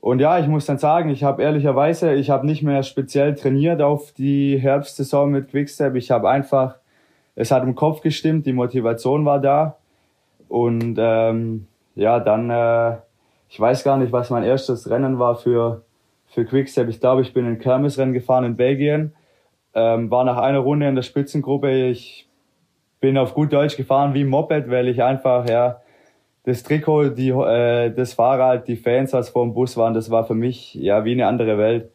F: Und ja, ich muss dann sagen, ich habe ehrlicherweise, ich habe nicht mehr speziell trainiert auf die Herbstsaison mit Quickstep. Ich habe einfach, es hat im Kopf gestimmt, die Motivation war da. Und ähm, ja, dann, äh, ich weiß gar nicht, was mein erstes Rennen war für, für Quickstep. Ich glaube, ich bin ein Kermisrennen gefahren in Belgien, ähm, war nach einer Runde in der Spitzengruppe. Ich bin auf gut Deutsch gefahren wie Moped, weil ich einfach, ja, das Trikot, die, äh, das Fahrrad, die Fans, was vor dem Bus waren, das war für mich ja wie eine andere Welt.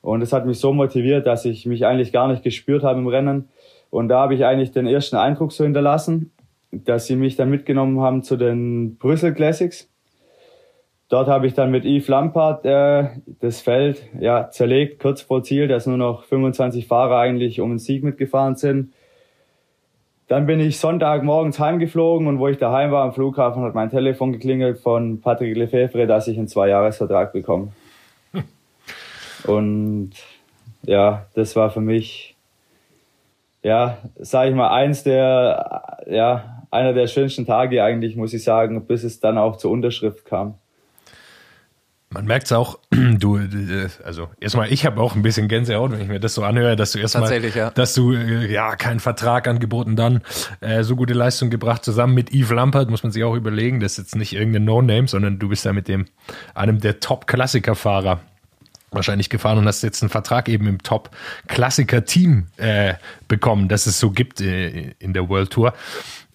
F: Und es hat mich so motiviert, dass ich mich eigentlich gar nicht gespürt habe im Rennen. Und da habe ich eigentlich den ersten Eindruck so hinterlassen dass sie mich dann mitgenommen haben zu den Brüssel Classics. Dort habe ich dann mit Yves Lampard äh, das Feld ja, zerlegt, kurz vor Ziel, dass nur noch 25 Fahrer eigentlich um den Sieg mitgefahren sind. Dann bin ich Sonntagmorgens heimgeflogen und wo ich daheim war am Flughafen, hat mein Telefon geklingelt von Patrick Lefebvre, dass ich einen Zweijahresvertrag bekomme. Und ja, das war für mich, ja, sage ich mal, eins der, ja, einer der schönsten Tage eigentlich, muss ich sagen, bis es dann auch zur Unterschrift kam.
E: Man merkt es auch, du, also erstmal, ich habe auch ein bisschen Gänsehaut, wenn ich mir das so anhöre, dass du erstmal, ja. dass du äh, ja keinen Vertrag angeboten, dann äh, so gute Leistung gebracht, zusammen mit Yves Lampert, muss man sich auch überlegen, das ist jetzt nicht irgendein No-Name, sondern du bist ja mit dem, einem der Top-Klassiker-Fahrer wahrscheinlich gefahren und hast jetzt einen Vertrag eben im Top-Klassiker-Team äh, bekommen, das es so gibt äh, in der World Tour.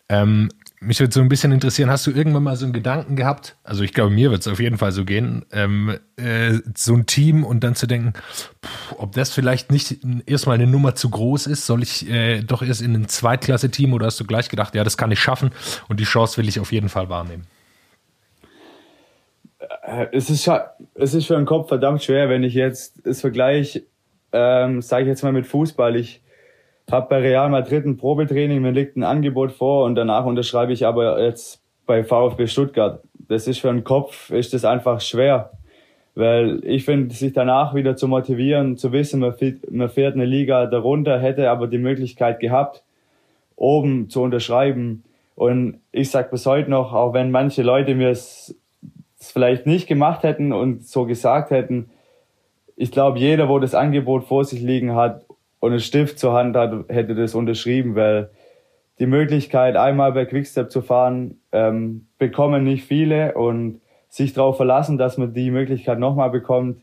E: Ähm, mich würde so ein bisschen interessieren, hast du irgendwann mal so einen Gedanken gehabt? Also ich glaube, mir wird es auf jeden Fall so gehen, ähm, äh, so ein Team und dann zu denken, pff, ob das vielleicht nicht erstmal eine Nummer zu groß ist, soll ich äh, doch erst in ein Zweitklasse-Team oder hast du gleich gedacht, ja, das kann ich schaffen und die Chance will ich auf jeden Fall wahrnehmen?
F: Äh, es ist, es ist für den Kopf verdammt schwer, wenn ich jetzt das Vergleich, ähm, sage ich jetzt mal mit Fußball, ich habe bei Real Madrid ein Probetraining, mir liegt ein Angebot vor und danach unterschreibe ich aber jetzt bei VfB Stuttgart. Das ist für den Kopf, ist das einfach schwer. Weil ich finde, sich danach wieder zu motivieren, zu wissen, man fährt, man fährt eine Liga darunter, hätte aber die Möglichkeit gehabt, oben zu unterschreiben. Und ich sag bis heute noch, auch wenn manche Leute mir es vielleicht nicht gemacht hätten und so gesagt hätten, ich glaube, jeder, wo das Angebot vor sich liegen hat, und einen Stift zur Hand hat, hätte das unterschrieben, weil die Möglichkeit, einmal bei Quickstep zu fahren, ähm, bekommen nicht viele und sich darauf verlassen, dass man die Möglichkeit nochmal bekommt,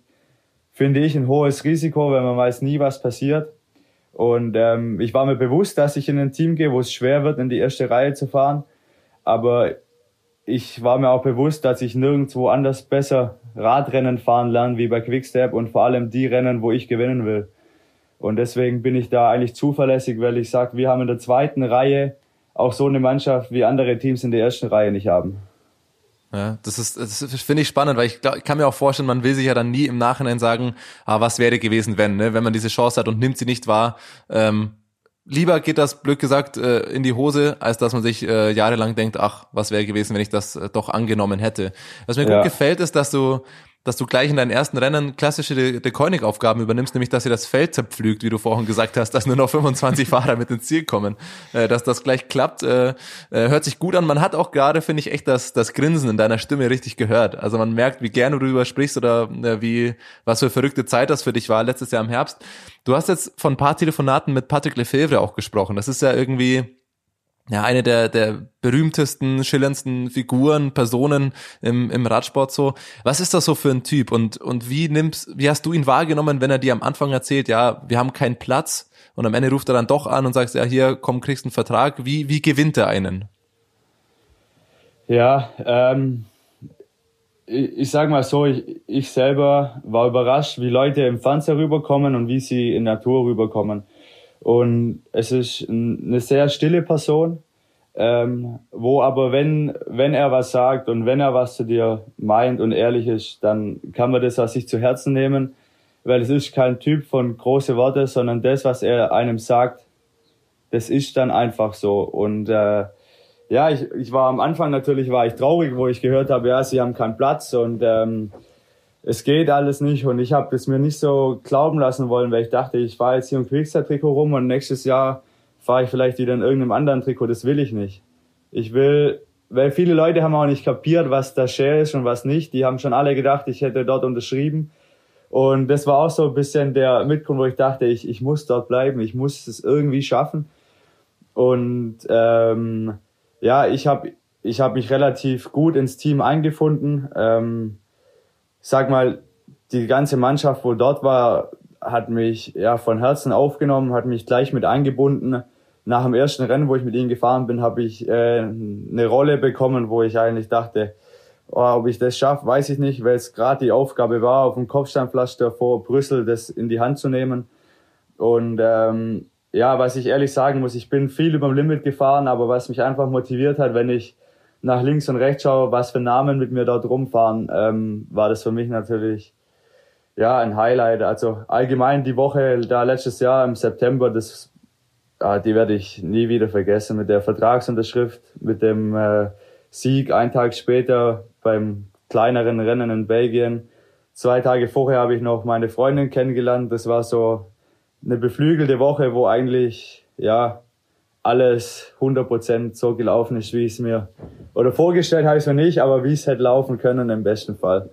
F: finde ich ein hohes Risiko, weil man weiß nie, was passiert. Und ähm, ich war mir bewusst, dass ich in ein Team gehe, wo es schwer wird, in die erste Reihe zu fahren. Aber ich war mir auch bewusst, dass ich nirgendwo anders besser Radrennen fahren lerne wie bei Quickstep und vor allem die Rennen, wo ich gewinnen will. Und deswegen bin ich da eigentlich zuverlässig, weil ich sage, wir haben in der zweiten Reihe auch so eine Mannschaft, wie andere Teams in der ersten Reihe nicht haben.
D: Ja, das ist, das finde ich spannend, weil ich, glaub, ich kann mir auch vorstellen, man will sich ja dann nie im Nachhinein sagen, ah, was wäre gewesen, wenn, ne? wenn man diese Chance hat und nimmt sie nicht wahr. Ähm, lieber geht das, blöd gesagt, äh, in die Hose, als dass man sich äh, jahrelang denkt, ach, was wäre gewesen, wenn ich das äh, doch angenommen hätte. Was mir ja. gut gefällt, ist, dass du dass du gleich in deinen ersten Rennen klassische Koenig-Aufgaben übernimmst, nämlich dass ihr das Feld zerpflügt, wie du vorhin gesagt hast, dass nur noch 25 Fahrer mit ins Ziel kommen. Äh, dass das gleich klappt, äh, äh, hört sich gut an. Man hat auch gerade, finde ich, echt das, das Grinsen in deiner Stimme richtig gehört. Also man merkt, wie gerne du darüber sprichst oder äh, wie, was für verrückte Zeit das für dich war letztes Jahr im Herbst. Du hast jetzt von ein paar Telefonaten mit Patrick Lefebvre auch gesprochen. Das ist ja irgendwie ja, eine der, der berühmtesten, schillerndsten Figuren, Personen im, im Radsport so. Was ist das so für ein Typ und, und wie nimmst, wie hast du ihn wahrgenommen, wenn er dir am Anfang erzählt, ja, wir haben keinen Platz und am Ende ruft er dann doch an und sagt, ja, hier, komm, kriegst einen Vertrag. Wie, wie gewinnt er einen?
F: Ja, ähm, ich, ich sag mal so, ich, ich selber war überrascht, wie Leute im Fernseher rüberkommen und wie sie in Natur rüberkommen. Und es ist eine sehr stille Person, ähm, wo aber wenn, wenn er was sagt und wenn er was zu dir meint und ehrlich ist, dann kann man das auch sich zu Herzen nehmen, weil es ist kein Typ von große Worte, sondern das, was er einem sagt, das ist dann einfach so. Und äh, ja, ich, ich war am Anfang natürlich war ich traurig, wo ich gehört habe, ja, sie haben keinen Platz und ähm, es geht alles nicht und ich habe es mir nicht so glauben lassen wollen, weil ich dachte, ich fahre jetzt hier im Quickstep-Trikot rum und nächstes Jahr fahre ich vielleicht wieder in irgendeinem anderen Trikot. Das will ich nicht. Ich will, weil viele Leute haben auch nicht kapiert, was da Share ist und was nicht. Die haben schon alle gedacht, ich hätte dort unterschrieben. Und das war auch so ein bisschen der Mitgrund, wo ich dachte, ich, ich muss dort bleiben, ich muss es irgendwie schaffen. Und ähm, ja, ich habe ich hab mich relativ gut ins Team eingefunden. Ähm, sag mal, die ganze Mannschaft, wo dort war, hat mich ja von Herzen aufgenommen, hat mich gleich mit eingebunden. Nach dem ersten Rennen, wo ich mit ihnen gefahren bin, habe ich äh, eine Rolle bekommen, wo ich eigentlich dachte, oh, ob ich das schaffe, weiß ich nicht, weil es gerade die Aufgabe war, auf dem Kopfsteinpflaster vor Brüssel das in die Hand zu nehmen. Und ähm, ja, was ich ehrlich sagen muss, ich bin viel über dem Limit gefahren, aber was mich einfach motiviert hat, wenn ich nach links und rechts schaue, was für Namen mit mir dort rumfahren, ähm, war das für mich natürlich ja ein Highlight. Also allgemein die Woche da letztes Jahr im September, das ah, die werde ich nie wieder vergessen mit der Vertragsunterschrift, mit dem äh, Sieg einen Tag später beim kleineren Rennen in Belgien. Zwei Tage vorher habe ich noch meine Freundin kennengelernt. Das war so eine beflügelte Woche, wo eigentlich ja alles 100% so gelaufen ist, wie es mir, oder vorgestellt habe ich es mir nicht, aber wie es hätte laufen können im besten Fall.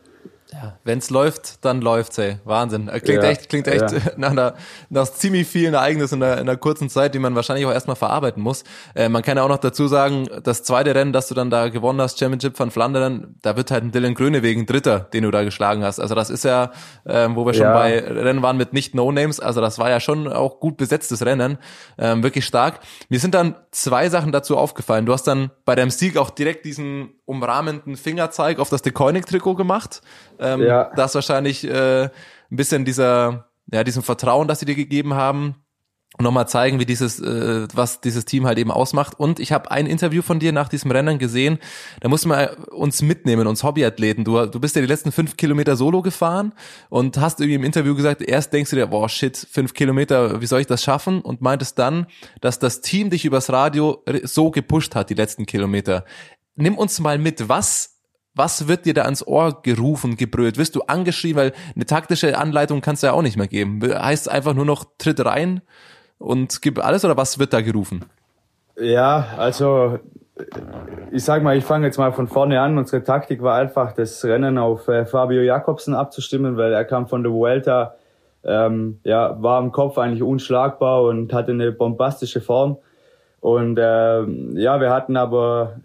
D: Ja, wenn's läuft, dann läuft's, ey. Wahnsinn. Äh, klingt ja, echt, klingt echt ja. nach, einer, nach ziemlich vielen Ereignissen in einer, in einer kurzen Zeit, die man wahrscheinlich auch erstmal verarbeiten muss. Äh, man kann ja auch noch dazu sagen, das zweite Rennen, das du dann da gewonnen hast, Championship von Flandern, da wird halt ein Dylan Gröne wegen Dritter, den du da geschlagen hast. Also das ist ja, äh, wo wir schon ja. bei Rennen waren mit nicht No-Names, also das war ja schon auch gut besetztes Rennen. Ähm, wirklich stark. Mir sind dann zwei Sachen dazu aufgefallen. Du hast dann bei deinem Sieg auch direkt diesen umrahmenden Fingerzeig auf das Deconic-Trikot gemacht. Ähm, ja. Das wahrscheinlich äh, ein bisschen dieser, ja, diesem Vertrauen, das sie dir gegeben haben, nochmal zeigen, wie dieses, äh, was dieses Team halt eben ausmacht. Und ich habe ein Interview von dir nach diesem Rennen gesehen. Da musst du mal uns mitnehmen, uns Hobbyathleten. Du, du bist ja die letzten fünf Kilometer solo gefahren und hast irgendwie im Interview gesagt, erst denkst du dir, boah, shit, fünf Kilometer, wie soll ich das schaffen? Und meintest dann, dass das Team dich übers Radio so gepusht hat, die letzten Kilometer nimm uns mal mit, was was wird dir da ans Ohr gerufen, gebrüllt? Wirst du angeschrieben, weil eine taktische Anleitung kannst du ja auch nicht mehr geben. Heißt einfach nur noch tritt rein und gib alles oder was wird da gerufen?
F: Ja, also ich sag mal, ich fange jetzt mal von vorne an. Unsere Taktik war einfach, das Rennen auf äh, Fabio Jakobsen abzustimmen, weil er kam von der Vuelta, ähm, ja, war im Kopf eigentlich unschlagbar und hatte eine bombastische Form. Und ähm, ja, wir hatten aber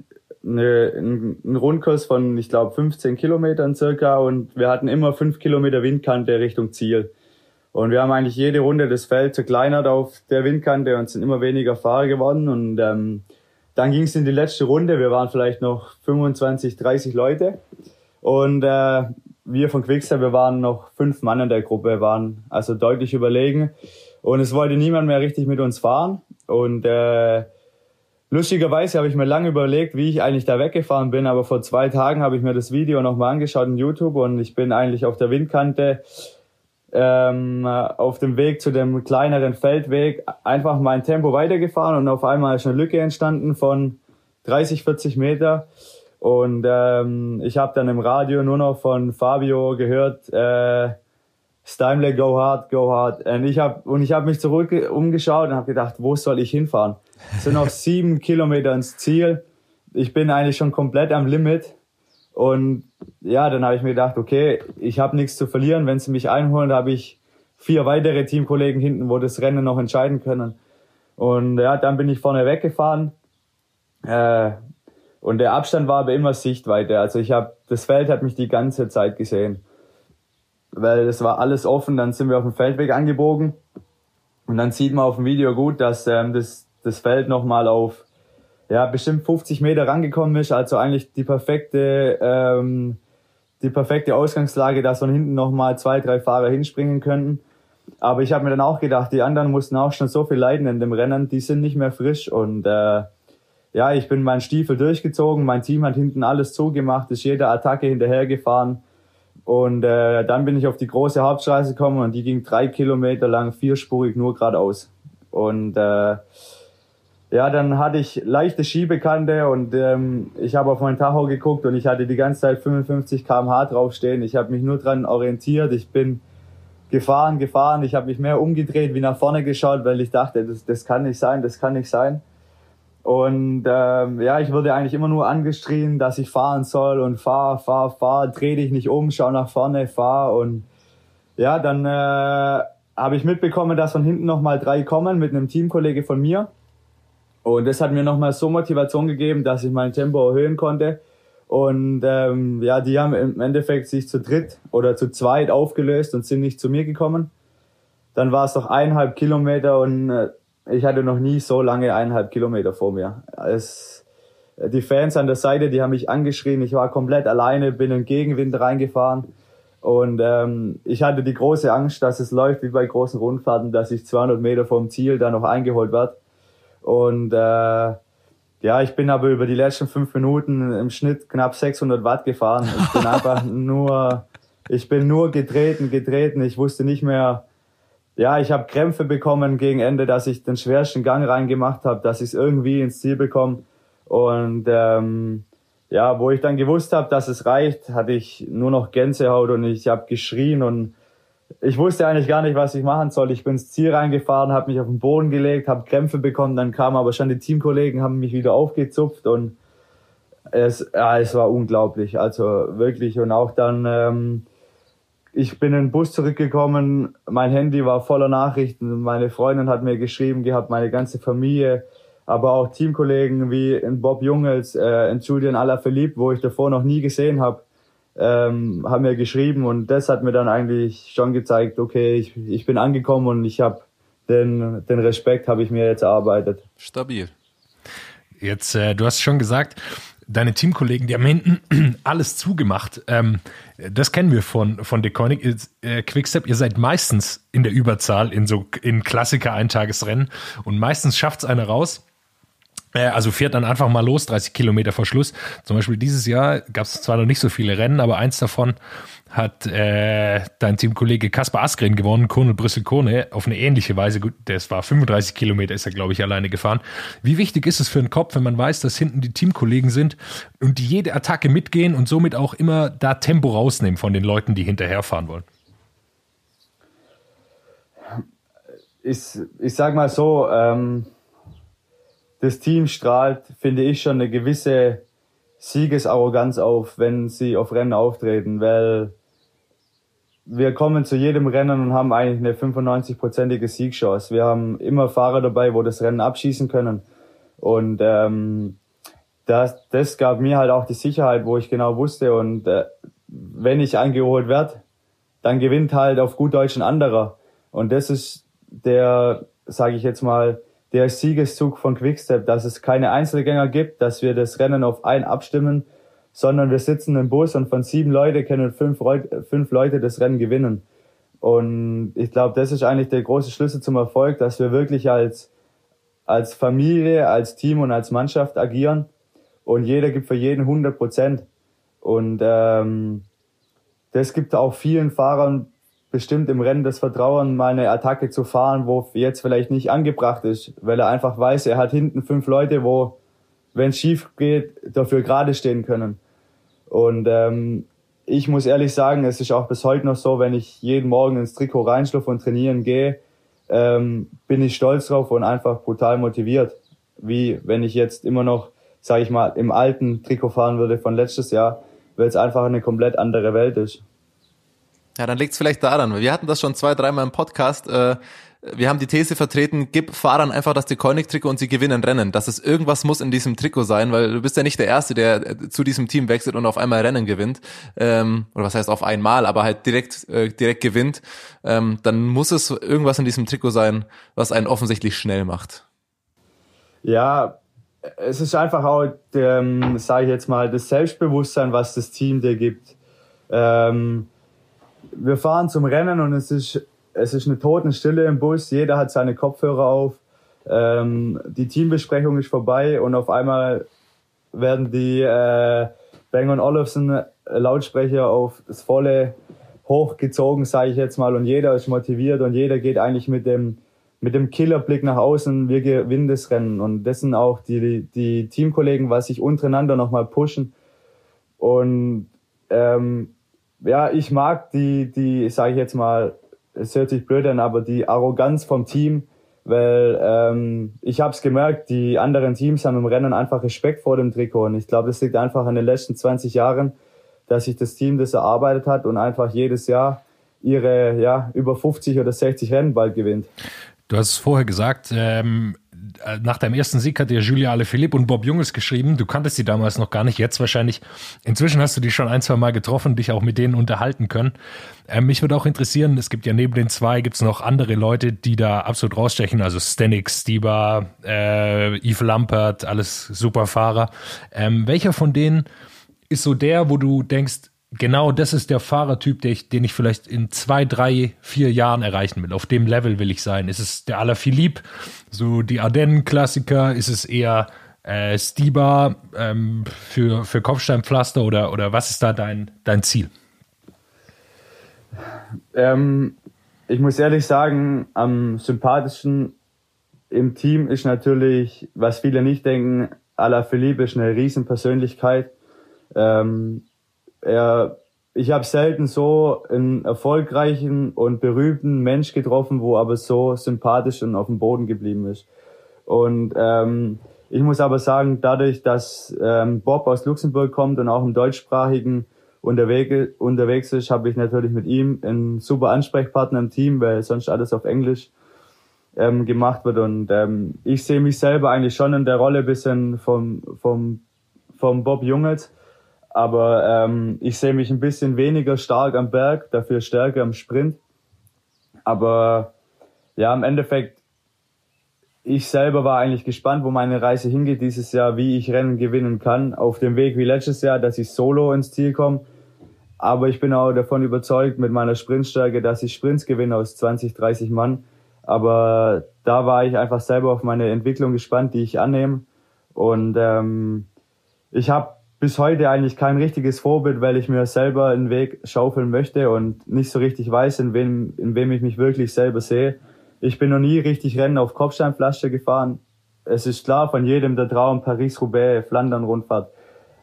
F: eine, einen Rundkurs von, ich glaube, 15 Kilometern circa und wir hatten immer fünf Kilometer Windkante Richtung Ziel. Und wir haben eigentlich jede Runde das Feld zerkleinert auf der Windkante und sind immer weniger Fahrer geworden. Und ähm, dann ging es in die letzte Runde. Wir waren vielleicht noch 25, 30 Leute. Und äh, wir von Quickstep, wir waren noch fünf Mann in der Gruppe, waren also deutlich überlegen. Und es wollte niemand mehr richtig mit uns fahren. Und äh, Lustigerweise habe ich mir lange überlegt, wie ich eigentlich da weggefahren bin, aber vor zwei Tagen habe ich mir das Video nochmal angeschaut in YouTube und ich bin eigentlich auf der Windkante ähm, auf dem Weg zu dem kleineren Feldweg einfach mein Tempo weitergefahren und auf einmal ist eine Lücke entstanden von 30, 40 Meter Und ähm, ich habe dann im Radio nur noch von Fabio gehört, äh, Steinle, go hard, go hard. Und ich habe und ich habe mich zurück umgeschaut und habe gedacht, wo soll ich hinfahren? Es sind noch sieben Kilometer ins Ziel. Ich bin eigentlich schon komplett am Limit. Und ja, dann habe ich mir gedacht, okay, ich habe nichts zu verlieren. Wenn sie mich einholen, habe ich vier weitere Teamkollegen hinten, wo das Rennen noch entscheiden können. Und ja, dann bin ich vorne weggefahren. Äh, und der Abstand war aber immer Sichtweite. Also ich habe, das Feld hat mich die ganze Zeit gesehen. Weil es war alles offen, dann sind wir auf dem Feldweg angebogen. Und dann sieht man auf dem Video gut, dass ähm, das, das Feld nochmal auf ja, bestimmt 50 Meter rangekommen ist. Also eigentlich die perfekte, ähm, die perfekte Ausgangslage, dass von hinten nochmal zwei, drei Fahrer hinspringen könnten. Aber ich habe mir dann auch gedacht, die anderen mussten auch schon so viel leiden in dem Rennen, die sind nicht mehr frisch. Und äh, ja, ich bin meinen Stiefel durchgezogen, mein Team hat hinten alles zugemacht, ist jeder Attacke hinterhergefahren. Und äh, dann bin ich auf die große Hauptstraße gekommen und die ging drei Kilometer lang vierspurig nur geradeaus. Und äh, ja, dann hatte ich leichte Schiebekante und ähm, ich habe auf meinen Tacho geguckt und ich hatte die ganze Zeit 55 km/h draufstehen. Ich habe mich nur dran orientiert. Ich bin gefahren, gefahren. Ich habe mich mehr umgedreht wie nach vorne geschaut, weil ich dachte, das, das kann nicht sein, das kann nicht sein. Und ähm, ja, ich wurde eigentlich immer nur angeschrien, dass ich fahren soll und fahr, fahr, fahr, dreh dich nicht um, schau nach vorne, fahr. Und ja, dann äh, habe ich mitbekommen, dass von hinten nochmal drei kommen mit einem Teamkollege von mir. Und das hat mir nochmal so Motivation gegeben, dass ich mein Tempo erhöhen konnte. Und ähm, ja, die haben im Endeffekt sich zu dritt oder zu zweit aufgelöst und sind nicht zu mir gekommen. Dann war es noch eineinhalb Kilometer und äh, ich hatte noch nie so lange eineinhalb Kilometer vor mir. Es, die Fans an der Seite, die haben mich angeschrien. Ich war komplett alleine, bin in Gegenwind reingefahren. Und ähm, ich hatte die große Angst, dass es läuft wie bei großen Rundfahrten, dass ich 200 Meter vom Ziel da noch eingeholt werde. Und äh, ja, ich bin aber über die letzten fünf Minuten im Schnitt knapp 600 Watt gefahren. Ich bin einfach nur, ich bin nur getreten, getreten. Ich wusste nicht mehr, ja, ich habe Krämpfe bekommen gegen Ende, dass ich den schwersten Gang reingemacht habe, dass ich es irgendwie ins Ziel bekomme. Und ähm, ja, wo ich dann gewusst habe, dass es reicht, hatte ich nur noch Gänsehaut und ich habe geschrien und ich wusste eigentlich gar nicht, was ich machen soll. Ich bin ins Ziel reingefahren, habe mich auf den Boden gelegt, habe Krämpfe bekommen, dann kamen aber schon die Teamkollegen, haben mich wieder aufgezupft und es, ja, es war unglaublich, also wirklich. Und auch dann, ähm, ich bin in den Bus zurückgekommen, mein Handy war voller Nachrichten, meine Freundin hat mir geschrieben gehabt, meine ganze Familie, aber auch Teamkollegen wie in Bob Jungels, äh, in Julian Alaphilippe, wo ich davor noch nie gesehen habe ähm, haben mir geschrieben und das hat mir dann eigentlich schon gezeigt, okay, ich, ich bin angekommen und ich habe den, den Respekt habe ich mir jetzt erarbeitet.
D: Stabil.
E: Jetzt, äh, du hast schon gesagt, deine Teamkollegen, die haben hinten alles zugemacht. Ähm, das kennen wir von, von Deconic. Äh, Quickstep, ihr seid meistens in der Überzahl in so in Klassiker-Eintagesrennen und meistens schafft es einer raus also fährt dann einfach mal los, 30 Kilometer vor Schluss. Zum Beispiel dieses Jahr gab es zwar noch nicht so viele Rennen, aber eins davon hat äh, dein Teamkollege Kaspar Askren gewonnen, Kone Brüssel-Kone, auf eine ähnliche Weise. Gut, das war 35 Kilometer, ist er, glaube ich, alleine gefahren. Wie wichtig ist es für den Kopf, wenn man weiß, dass hinten die Teamkollegen sind und die jede Attacke mitgehen und somit auch immer da Tempo rausnehmen von den Leuten, die hinterherfahren wollen?
F: Ich, ich sag mal so, ähm, das Team strahlt, finde ich, schon eine gewisse Siegesarroganz auf, wenn sie auf Rennen auftreten, weil wir kommen zu jedem Rennen und haben eigentlich eine 95-prozentige Siegchance. Wir haben immer Fahrer dabei, wo das Rennen abschießen können. Und ähm, das, das gab mir halt auch die Sicherheit, wo ich genau wusste. Und äh, wenn ich eingeholt werde, dann gewinnt halt auf gut Deutsch ein anderer. Und das ist der, sage ich jetzt mal, der Siegeszug von Quickstep, dass es keine Einzelgänger gibt, dass wir das Rennen auf ein abstimmen, sondern wir sitzen im Bus und von sieben Leute können fünf, fünf Leute das Rennen gewinnen. Und ich glaube, das ist eigentlich der große Schlüssel zum Erfolg, dass wir wirklich als, als Familie, als Team und als Mannschaft agieren und jeder gibt für jeden 100 Prozent. Und ähm, das gibt auch vielen Fahrern bestimmt im Rennen das Vertrauen, mal eine Attacke zu fahren, wo jetzt vielleicht nicht angebracht ist, weil er einfach weiß, er hat hinten fünf Leute, wo wenn es schief geht, dafür gerade stehen können. Und ähm, ich muss ehrlich sagen, es ist auch bis heute noch so, wenn ich jeden Morgen ins Trikot reinschlupfe und trainieren gehe, ähm, bin ich stolz drauf und einfach brutal motiviert. Wie wenn ich jetzt immer noch, sage ich mal, im alten Trikot fahren würde von letztes Jahr, weil es einfach eine komplett andere Welt ist.
D: Ja, dann liegt es vielleicht daran. Wir hatten das schon zwei, dreimal im Podcast. Äh, wir haben die These vertreten, gib Fahrern einfach das Deconic-Trikot und sie gewinnen Rennen. Dass es irgendwas muss in diesem Trikot sein, weil du bist ja nicht der Erste, der äh, zu diesem Team wechselt und auf einmal Rennen gewinnt. Ähm, oder was heißt auf einmal, aber halt direkt, äh, direkt gewinnt. Ähm, dann muss es irgendwas in diesem Trikot sein, was einen offensichtlich schnell macht.
F: Ja, es ist einfach auch, ähm, sage ich jetzt mal, das Selbstbewusstsein, was das Team dir gibt. Ähm, wir fahren zum Rennen und es ist es ist eine Totenstille im Bus, jeder hat seine Kopfhörer auf, ähm, die Teambesprechung ist vorbei und auf einmal werden die äh, Bang Olufsen Lautsprecher auf das volle hochgezogen, sage ich jetzt mal, und jeder ist motiviert und jeder geht eigentlich mit dem mit dem Killerblick nach außen, wir gewinnen das Rennen. Und das sind auch die die Teamkollegen, was sich untereinander nochmal pushen. Und ähm, ja, ich mag die die, sage ich jetzt mal es hört sich blöd an, aber die Arroganz vom Team, weil ähm, ich habe es gemerkt, die anderen Teams haben im Rennen einfach Respekt vor dem Trikot und ich glaube, das liegt einfach an den letzten 20 Jahren, dass sich das Team das erarbeitet hat und einfach jedes Jahr ihre ja über 50 oder 60 Rennen bald gewinnt.
E: Du hast es vorher gesagt, ähm, äh, nach deinem ersten Sieg hat dir Julia Alaphilippe und Bob Junges geschrieben. Du kanntest sie damals noch gar nicht, jetzt wahrscheinlich. Inzwischen hast du die schon ein, zwei Mal getroffen, dich auch mit denen unterhalten können. Ähm, mich würde auch interessieren, es gibt ja neben den zwei, gibt es noch andere Leute, die da absolut rausstechen. Also Stanik, Stieber, äh, Yves Lampert, alles super Fahrer. Ähm, welcher von denen ist so der, wo du denkst, genau das ist der Fahrertyp, den ich, den ich vielleicht in zwei, drei, vier Jahren erreichen will. Auf dem Level will ich sein. Ist es der Alaphilippe, so die Ardennen-Klassiker? Ist es eher äh, Stiba ähm, für, für Kopfsteinpflaster oder, oder was ist da dein, dein Ziel?
F: Ähm, ich muss ehrlich sagen, am sympathischsten im Team ist natürlich, was viele nicht denken, Alaphilippe ist eine Riesenpersönlichkeit. Ähm, er, ich habe selten so einen erfolgreichen und berühmten Mensch getroffen, wo aber so sympathisch und auf dem Boden geblieben ist. Und ähm, ich muss aber sagen, dadurch, dass ähm, Bob aus Luxemburg kommt und auch im deutschsprachigen unterwegs, unterwegs ist, habe ich natürlich mit ihm einen super Ansprechpartner im Team, weil sonst alles auf Englisch ähm, gemacht wird. Und ähm, ich sehe mich selber eigentlich schon in der Rolle bisschen vom, vom, vom Bob Jungels aber ähm, ich sehe mich ein bisschen weniger stark am Berg, dafür stärker am Sprint. Aber ja, im Endeffekt, ich selber war eigentlich gespannt, wo meine Reise hingeht dieses Jahr, wie ich Rennen gewinnen kann. Auf dem Weg wie letztes Jahr, dass ich solo ins Ziel komme. Aber ich bin auch davon überzeugt mit meiner Sprintstärke, dass ich Sprints gewinne aus 20, 30 Mann. Aber da war ich einfach selber auf meine Entwicklung gespannt, die ich annehme. Und ähm, ich habe bis heute eigentlich kein richtiges Vorbild, weil ich mir selber einen Weg schaufeln möchte und nicht so richtig weiß, in wem, in wem ich mich wirklich selber sehe. Ich bin noch nie richtig Rennen auf Kopfsteinflasche gefahren. Es ist klar von jedem der Traum Paris-Roubaix, Flandern-Rundfahrt.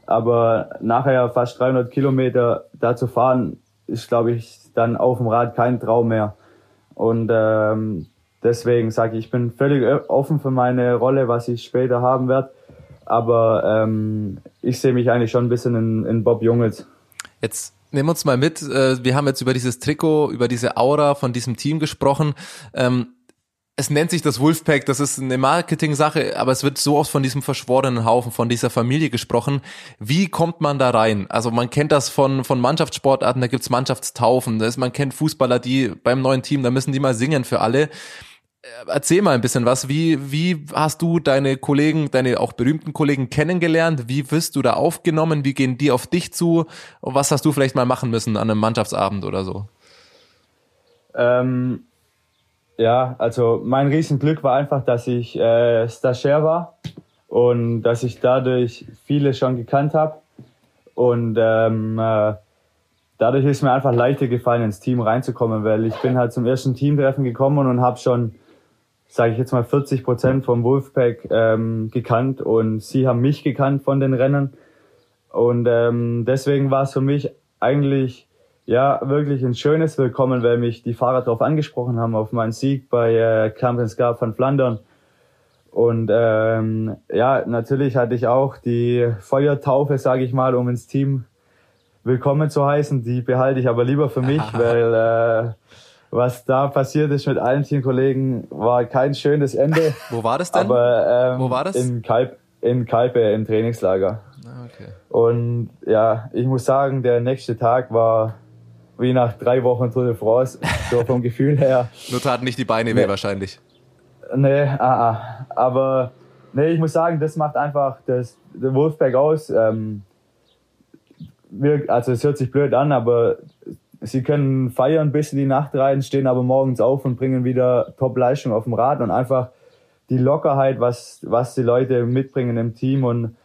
F: Aber nachher fast 300 Kilometer da zu fahren, ist, glaube ich, dann auf dem Rad kein Traum mehr. Und ähm, deswegen sage ich, ich bin völlig offen für meine Rolle, was ich später haben werde. Aber ähm, ich sehe mich eigentlich schon ein bisschen in, in Bob Jungels.
D: Jetzt nehmen wir uns mal mit. Äh, wir haben jetzt über dieses Trikot, über diese Aura von diesem Team gesprochen. Ähm, es nennt sich das Wolfpack, das ist eine Marketing-Sache, aber es wird so oft von diesem verschworenen Haufen, von dieser Familie gesprochen. Wie kommt man da rein? Also man kennt das von, von Mannschaftssportarten, da gibt's Mannschaftstaufen, das, man kennt Fußballer, die beim neuen Team, da müssen die mal singen für alle. Äh, erzähl mal ein bisschen was. Wie, wie hast du deine Kollegen, deine auch berühmten Kollegen kennengelernt? Wie wirst du da aufgenommen? Wie gehen die auf dich zu? Und was hast du vielleicht mal machen müssen an einem Mannschaftsabend oder so?
F: Ähm, ja, also mein Riesenglück war einfach, dass ich äh, Stagiaire war und dass ich dadurch viele schon gekannt habe. Und ähm, äh, dadurch ist mir einfach leichter gefallen, ins Team reinzukommen, weil ich bin halt zum ersten Teamtreffen gekommen und habe schon sage ich jetzt mal, 40 Prozent vom Wolfpack ähm, gekannt und sie haben mich gekannt von den Rennen. Und ähm, deswegen war es für mich eigentlich ja wirklich ein schönes Willkommen, weil mich die Fahrer darauf angesprochen haben, auf meinen Sieg bei äh, Camp Scar von Flandern. Und ähm, ja, natürlich hatte ich auch die Feuertaufe, sage ich mal, um ins Team willkommen zu heißen. Die behalte ich aber lieber für mich, weil äh, was da passiert ist mit allen Teamkollegen, war kein schönes Ende.
D: Wo war das denn?
F: Aber ähm,
D: Wo war das?
F: In, Kalp, in Kalpe im Trainingslager.
D: Ah, okay.
F: Und ja, ich muss sagen, der nächste Tag war wie nach drei Wochen Tour de France, so vom Gefühl her.
D: Nur taten nicht die Beine weh
F: Nee.
D: wahrscheinlich.
F: Nee, ah, ah. aber nee, ich muss sagen, das macht einfach das, Wolfpack aus. Ähm, wir, also es hört sich blöd an, aber sie können feiern bis in die Nacht rein, stehen aber morgens auf und bringen wieder Top-Leistung auf dem Rad. Und einfach die Lockerheit, was, was die Leute mitbringen im Team. Und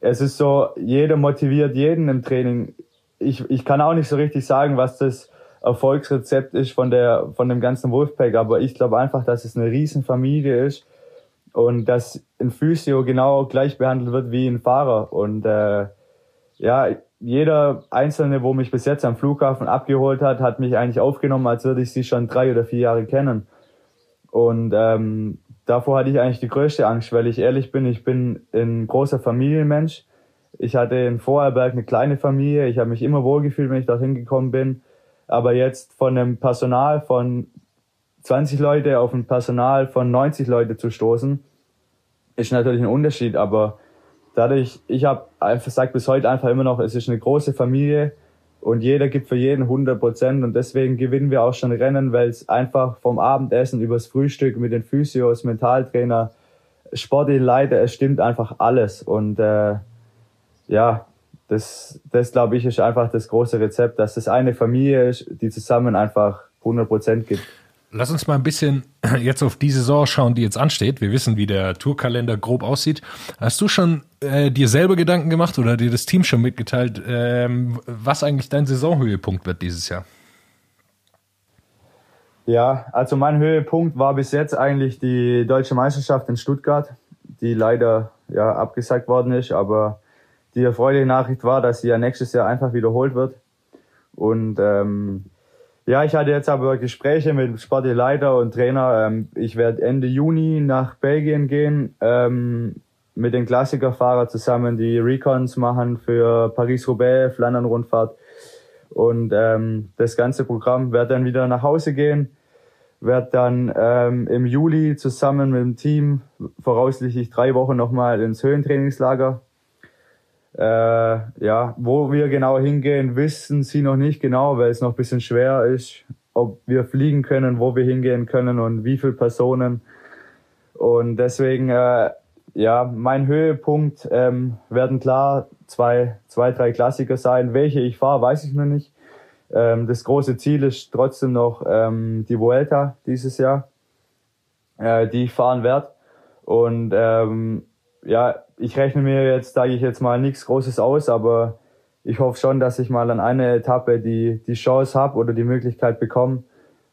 F: es ist so, jeder motiviert jeden im Training. Ich, ich kann auch nicht so richtig sagen, was das Erfolgsrezept ist von der, von dem ganzen Wolfpack, aber ich glaube einfach, dass es eine Riesenfamilie ist und dass ein Physio genau gleich behandelt wird wie ein Fahrer. Und äh, ja, jeder Einzelne, wo mich bis jetzt am Flughafen abgeholt hat, hat mich eigentlich aufgenommen, als würde ich sie schon drei oder vier Jahre kennen. Und ähm, davor hatte ich eigentlich die größte Angst, weil ich ehrlich bin, ich bin ein großer Familienmensch. Ich hatte in Vorarlberg eine kleine Familie. Ich habe mich immer wohlgefühlt, wenn ich dorthin gekommen bin. Aber jetzt von einem Personal von 20 Leute auf ein Personal von 90 Leute zu stoßen, ist natürlich ein Unterschied. Aber dadurch, ich habe einfach sagt bis heute einfach immer noch, es ist eine große Familie und jeder gibt für jeden 100 Prozent und deswegen gewinnen wir auch schon Rennen, weil es einfach vom Abendessen übers Frühstück mit den Physios, Mentaltrainer, sportliche Leiter, es stimmt einfach alles und äh, ja, das, das glaube ich ist einfach das große Rezept, dass das eine Familie ist, die zusammen einfach 100 Prozent gibt.
E: Lass uns mal ein bisschen jetzt auf die Saison schauen, die jetzt ansteht. Wir wissen, wie der Tourkalender grob aussieht. Hast du schon äh, dir selber Gedanken gemacht oder dir das Team schon mitgeteilt, ähm, was eigentlich dein Saisonhöhepunkt wird dieses Jahr?
F: Ja, also mein Höhepunkt war bis jetzt eigentlich die deutsche Meisterschaft in Stuttgart, die leider ja abgesagt worden ist, aber die erfreuliche Nachricht war, dass sie ja nächstes Jahr einfach wiederholt wird. Und ähm, ja, ich hatte jetzt aber Gespräche mit dem sportlichen Leiter und Trainer. Ähm, ich werde Ende Juni nach Belgien gehen, ähm, mit den Klassikerfahrern zusammen die Recons machen für Paris-Roubaix, Flandern-Rundfahrt. Und ähm, das ganze Programm wird dann wieder nach Hause gehen, wird dann im Juli zusammen mit dem Team voraussichtlich drei Wochen nochmal ins Höhentrainingslager. Äh, ja, wo wir genau hingehen, wissen sie noch nicht genau, weil es noch ein bisschen schwer ist, ob wir fliegen können, wo wir hingehen können und wie viele Personen. Und deswegen, äh, ja, mein Höhepunkt ähm, werden klar zwei, zwei, drei Klassiker sein. Welche ich fahre, weiß ich noch nicht. Ähm, das große Ziel ist trotzdem noch ähm, die Vuelta dieses Jahr, äh, die ich fahren werde. Und ähm, ja, ich rechne mir jetzt, sage ich jetzt mal, nichts Großes aus, aber ich hoffe schon, dass ich mal an einer Etappe die, die Chance habe oder die Möglichkeit bekomme,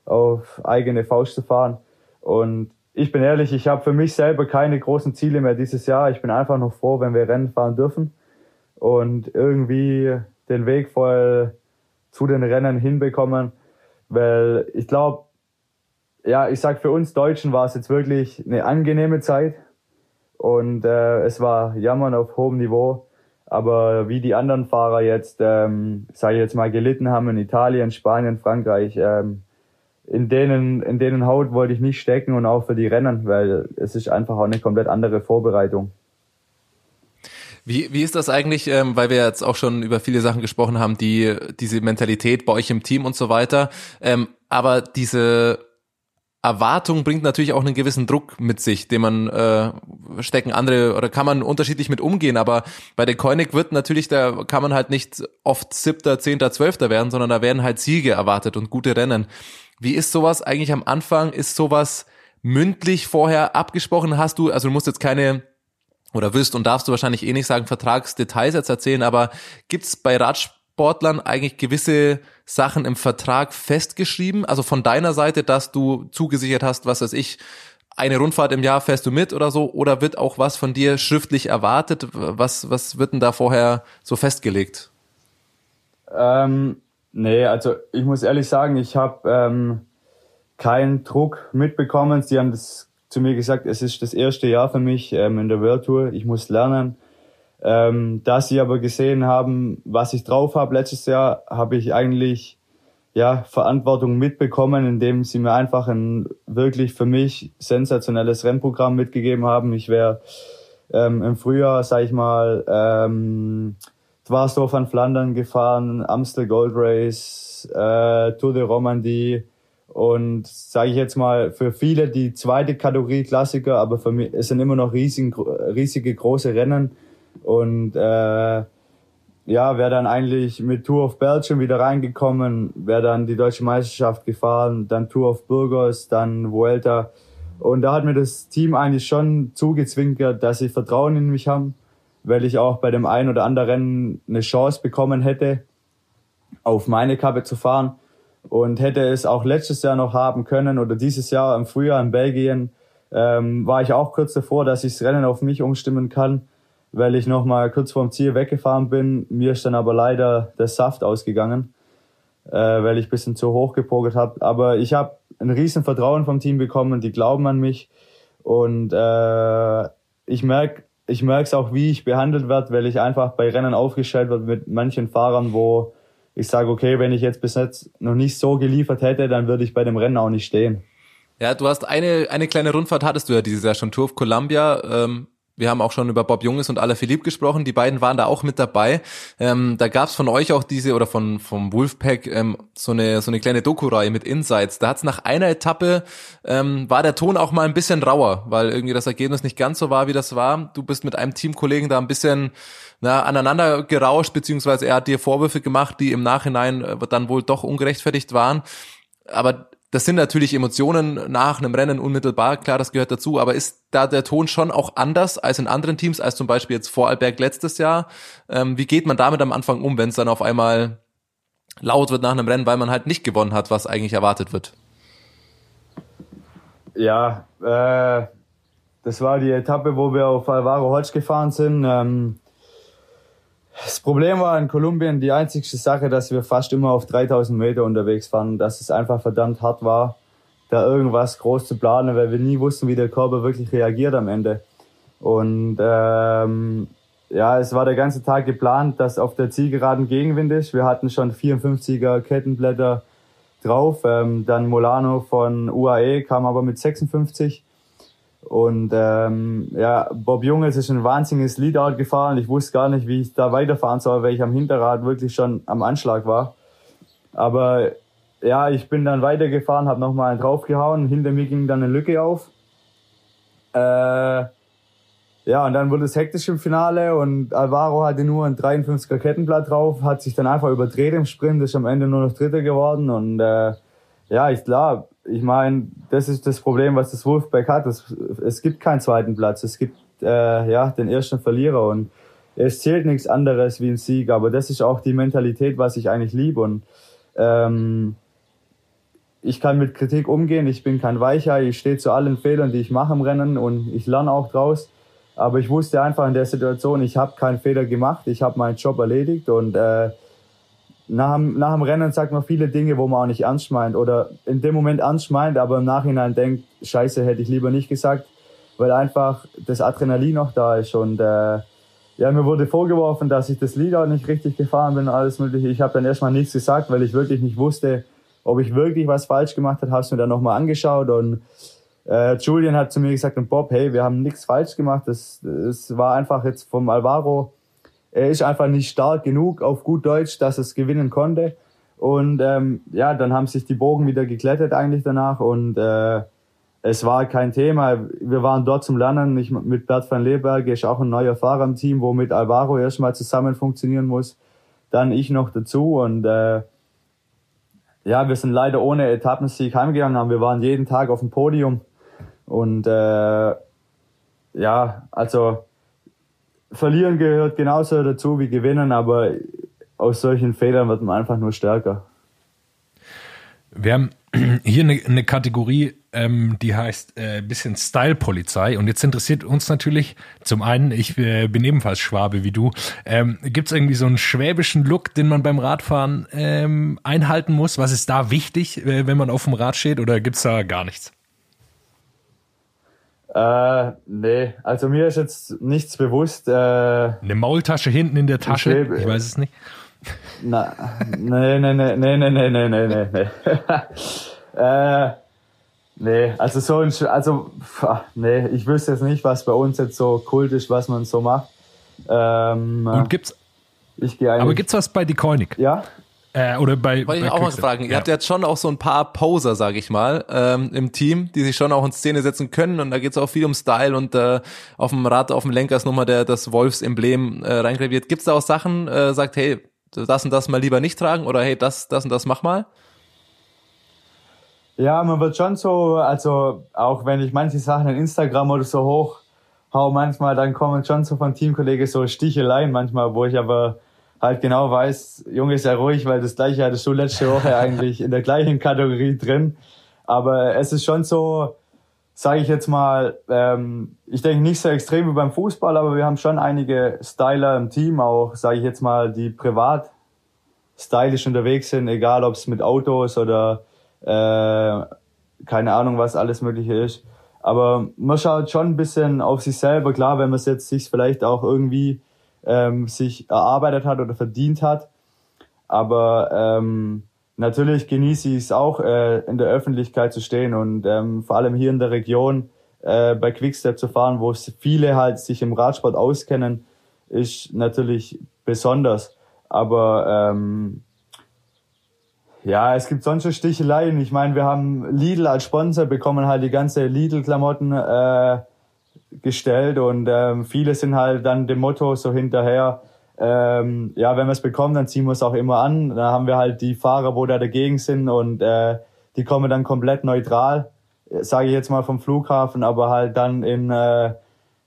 F: auf eigene Faust zu fahren. Und ich bin ehrlich, ich habe für mich selber keine großen Ziele mehr dieses Jahr. Ich bin einfach noch froh, wenn wir Rennen fahren dürfen und irgendwie den Weg voll zu den Rennen hinbekommen, weil ich glaube, ja, ich sag für uns Deutschen war es jetzt wirklich eine angenehme Zeit und äh, es war Jammern auf hohem Niveau. Aber wie die anderen Fahrer jetzt, ähm, sage ich jetzt mal, gelitten haben in Italien, Spanien, Frankreich, ähm, in denen, in denen Haut wollte ich nicht stecken und auch für die Rennen, weil es ist einfach auch eine komplett andere Vorbereitung.
D: Wie, wie ist das eigentlich, ähm, weil wir jetzt auch schon über viele Sachen gesprochen haben, die diese Mentalität bei euch im Team und so weiter, ähm, aber diese Erwartung bringt natürlich auch einen gewissen Druck mit sich, den man äh, stecken andere oder kann man unterschiedlich mit umgehen, aber bei der Koenig wird natürlich, da kann man halt nicht oft siebter, zehnter, zwölfter werden, sondern da werden halt Siege erwartet und gute Rennen. Wie ist sowas eigentlich am Anfang? Ist sowas mündlich vorher abgesprochen? Hast du, also du musst jetzt keine oder wirst und darfst du wahrscheinlich eh nicht sagen, Vertragsdetails jetzt erzählen, aber gibt's bei Radsportlern eigentlich gewisse Sachen im Vertrag festgeschrieben? Also von deiner Seite, dass du zugesichert hast, was weiß ich, eine Rundfahrt im Jahr fährst du mit oder so? Oder wird auch was von dir schriftlich erwartet? Was, was wird denn da vorher so festgelegt?
F: Ähm, nee, also ich muss ehrlich sagen, ich habe ähm, keinen Druck mitbekommen. Sie haben das zu mir gesagt, es ist das erste Jahr für mich ähm, in der World Tour. Ich muss lernen. Ähm, da sie aber gesehen haben, was ich drauf habe letztes Jahr, habe ich eigentlich ja Verantwortung mitbekommen, indem sie mir einfach ein wirklich für mich sensationelles Rennprogramm mitgegeben haben. Ich wäre ähm, im Frühjahr, sag ich mal, ähm, Dwarsdorf an Flandern gefahren, Amstel Gold Race, äh, Tour de Romandie und sage ich jetzt mal für viele die zweite Kategorie Klassiker, aber für mich es sind immer noch riesig, riesige große Rennen und äh, ja, wäre dann eigentlich mit Tour of Belgium wieder reingekommen, wäre dann die deutsche Meisterschaft gefahren, dann Tour of Burgos, dann Vuelta. Und da hat mir das Team eigentlich schon zugezwinkert, dass sie Vertrauen in mich haben, weil ich auch bei dem einen oder anderen Rennen eine Chance bekommen hätte, auf meine Kappe zu fahren. Und hätte es auch letztes Jahr noch haben können oder dieses Jahr im Frühjahr in Belgien, ähm, war ich auch kurz davor, dass ich das Rennen auf mich umstimmen kann weil ich noch mal kurz vorm Ziel weggefahren bin. Mir ist dann aber leider der Saft ausgegangen, äh, weil ich bisschen zu hoch gepokert habe. Aber ich habe ein riesen Vertrauen vom Team bekommen, die glauben an mich und äh, ich merke ich merke es auch, wie ich behandelt werde, weil ich einfach bei Rennen aufgestellt werde mit manchen Fahrern, wo ich sage, okay, wenn ich jetzt bis jetzt noch nicht so geliefert hätte, dann würde ich bei dem Rennen auch nicht stehen.
D: Ja, du hast eine, eine kleine Rundfahrt hattest du ja dieses Jahr schon, Tour of Columbia. Ähm, wir haben auch schon über Bob Junges und Alaphilippe gesprochen. Die beiden waren da auch mit dabei. Ähm, da gab's von euch auch diese oder von vom Wolfpack ähm, so eine so eine kleine Doku-Reihe mit Insights. Da hat's nach einer Etappe ähm, war der Ton auch mal ein bisschen rauer, weil irgendwie das Ergebnis nicht ganz so war, wie das war. Du bist mit einem Teamkollegen da ein bisschen na, aneinander gerauscht, beziehungsweise er hat dir Vorwürfe gemacht, die im Nachhinein äh, dann wohl doch ungerechtfertigt waren. Aber das sind natürlich Emotionen nach einem Rennen unmittelbar, klar, das gehört dazu, aber ist da der Ton schon auch anders als in anderen Teams, als zum Beispiel jetzt Vorarlberg letztes Jahr? Ähm, wie geht man damit am Anfang um, wenn es dann auf einmal laut wird nach einem Rennen, weil man halt nicht gewonnen hat, was eigentlich erwartet wird?
F: Ja, äh, das war die Etappe, wo wir auf Alvaro Hodge gefahren sind. Ähm, das Problem war in Kolumbien die einzigste Sache, dass wir fast immer auf 3000 Meter unterwegs waren, dass es einfach verdammt hart war, da irgendwas groß zu planen, weil wir nie wussten, wie der Körper wirklich reagiert am Ende. Und ähm, ja, es war der ganze Tag geplant, dass auf der Zielgeraden Gegenwind ist. Wir hatten schon 54er Kettenblätter drauf. Ähm, dann Molano von UAE kam aber mit 56. Und ähm, ja, Bob Junges ist ein wahnsinniges Leadout gefahren. Ich wusste gar nicht, wie ich da weiterfahren soll, weil ich am Hinterrad wirklich schon am Anschlag war. Aber ja, ich bin dann weitergefahren, habe nochmal einen draufgehauen. Hinter mir ging dann eine Lücke auf. Äh, ja, und dann wurde es hektisch im Finale und Alvaro hatte nur ein 53er Kettenblatt drauf, hat sich dann einfach überdreht im Sprint, ist am Ende nur noch Dritter geworden. Und äh, ja, ich glaube, ich meine, das ist das Problem, was das Wolfpack hat. Es, es gibt keinen zweiten Platz. Es gibt äh, ja den ersten Verlierer und es zählt nichts anderes wie ein Sieg. Aber das ist auch die Mentalität, was ich eigentlich liebe. Und ähm, ich kann mit Kritik umgehen. Ich bin kein Weicher. Ich stehe zu allen Fehlern, die ich mache im Rennen und ich lerne auch draus. Aber ich wusste einfach in der Situation, ich habe keinen Fehler gemacht. Ich habe meinen Job erledigt und äh, nach dem, nach dem Rennen sagt man viele Dinge, wo man auch nicht ernst meint oder in dem Moment ernst meint, aber im Nachhinein denkt, scheiße, hätte ich lieber nicht gesagt, weil einfach das Adrenalin noch da ist und äh, ja, mir wurde vorgeworfen, dass ich das Lied auch nicht richtig gefahren bin und alles mögliche. Ich habe dann erstmal nichts gesagt, weil ich wirklich nicht wusste, ob ich wirklich was falsch gemacht habe, habe es mir dann nochmal angeschaut und äh, Julian hat zu mir gesagt und Bob, hey, wir haben nichts falsch gemacht. Das, das war einfach jetzt vom Alvaro er ist einfach nicht stark genug auf gut Deutsch, dass es gewinnen konnte. Und ähm, ja, dann haben sich die Bogen wieder geklettet eigentlich danach und äh, es war kein Thema. Wir waren dort zum Lernen. Ich, mit Bert van Leberg ist auch ein neuer Fahrer im Team, wo mit Alvaro erstmal zusammen funktionieren muss. Dann ich noch dazu und äh, ja, wir sind leider ohne Etappensieg heimgegangen, aber wir waren jeden Tag auf dem Podium und äh, ja, also Verlieren gehört genauso dazu wie Gewinnen, aber aus solchen Fehlern wird man einfach nur stärker.
E: Wir haben hier eine, eine Kategorie, ähm, die heißt äh, bisschen Style-Polizei. Und jetzt interessiert uns natürlich, zum einen, ich äh, bin ebenfalls Schwabe wie du, ähm, gibt es irgendwie so einen schwäbischen Look, den man beim Radfahren ähm, einhalten muss? Was ist da wichtig, äh, wenn man auf dem Rad steht oder gibt's da gar nichts?
F: Äh, nee, also mir ist jetzt nichts bewusst. Äh,
E: Eine Maultasche hinten in der Tasche?
F: Schwäbe-
E: Ich weiß es nicht.
F: na, nee, nee, nee, nee, nee, nee, nee, nee, nee, nee. äh, nee, also so ein, also, pf, nee, ich wüsste jetzt nicht, was bei uns jetzt so kult ist, was man so macht. Ähm,
E: Und gibt's,
F: ich gehe
E: aber gibt's was bei Die Koenig?
F: ja?
E: Äh, oder bei,
D: Wollte
E: bei
D: ich auch mal fragen. Ihr
E: Ja.
D: habt jetzt schon auch so ein paar Poser, sag ich mal, ähm, im Team, die sich schon auch in Szene setzen können. Und da geht's auch viel um Style und äh, auf dem Rad, auf dem Lenker ist nochmal der, das Wolfs-Emblem äh, reingraviert. Gibt's da auch Sachen, äh, sagt, hey, das und das mal lieber nicht tragen oder hey, das, das und das mach mal?
F: Ja, man wird schon so, also auch wenn ich manche Sachen in Instagram oder so hoch hau manchmal, dann kommen schon so von Teamkollegen so Sticheleien manchmal, wo ich aber halt genau weiß, Junge, sei ruhig, weil das gleiche hattest du letzte Woche eigentlich in der gleichen Kategorie drin. Aber es ist schon so, sage ich jetzt mal, ähm, ich denke nicht so extrem wie beim Fußball, aber wir haben schon einige Styler im Team, auch sage ich jetzt mal, die privat stylisch unterwegs sind, egal ob es mit Autos oder äh, keine Ahnung, was alles mögliche ist. Aber man schaut schon ein bisschen auf sich selber, klar, wenn man es jetzt sich vielleicht auch irgendwie ähm, sich erarbeitet hat oder verdient hat. Aber ähm, natürlich genieße ich es auch, äh, in der Öffentlichkeit zu stehen und ähm, vor allem hier in der Region äh, bei Quickstep zu fahren, wo viele halt sich im Radsport auskennen, ist natürlich besonders. Aber ähm, ja, es gibt sonst schon Sticheleien. Ich meine, wir haben Lidl als Sponsor, bekommen halt die ganze Lidl-Klamotten äh, gestellt und ähm, viele sind halt dann dem Motto so hinterher, ähm, ja, wenn wir es bekommen, dann ziehen wir es auch immer an. Dann haben wir halt die Fahrer, wo da dagegen sind und äh, die kommen dann komplett neutral, sage ich jetzt mal vom Flughafen, aber halt dann in, äh,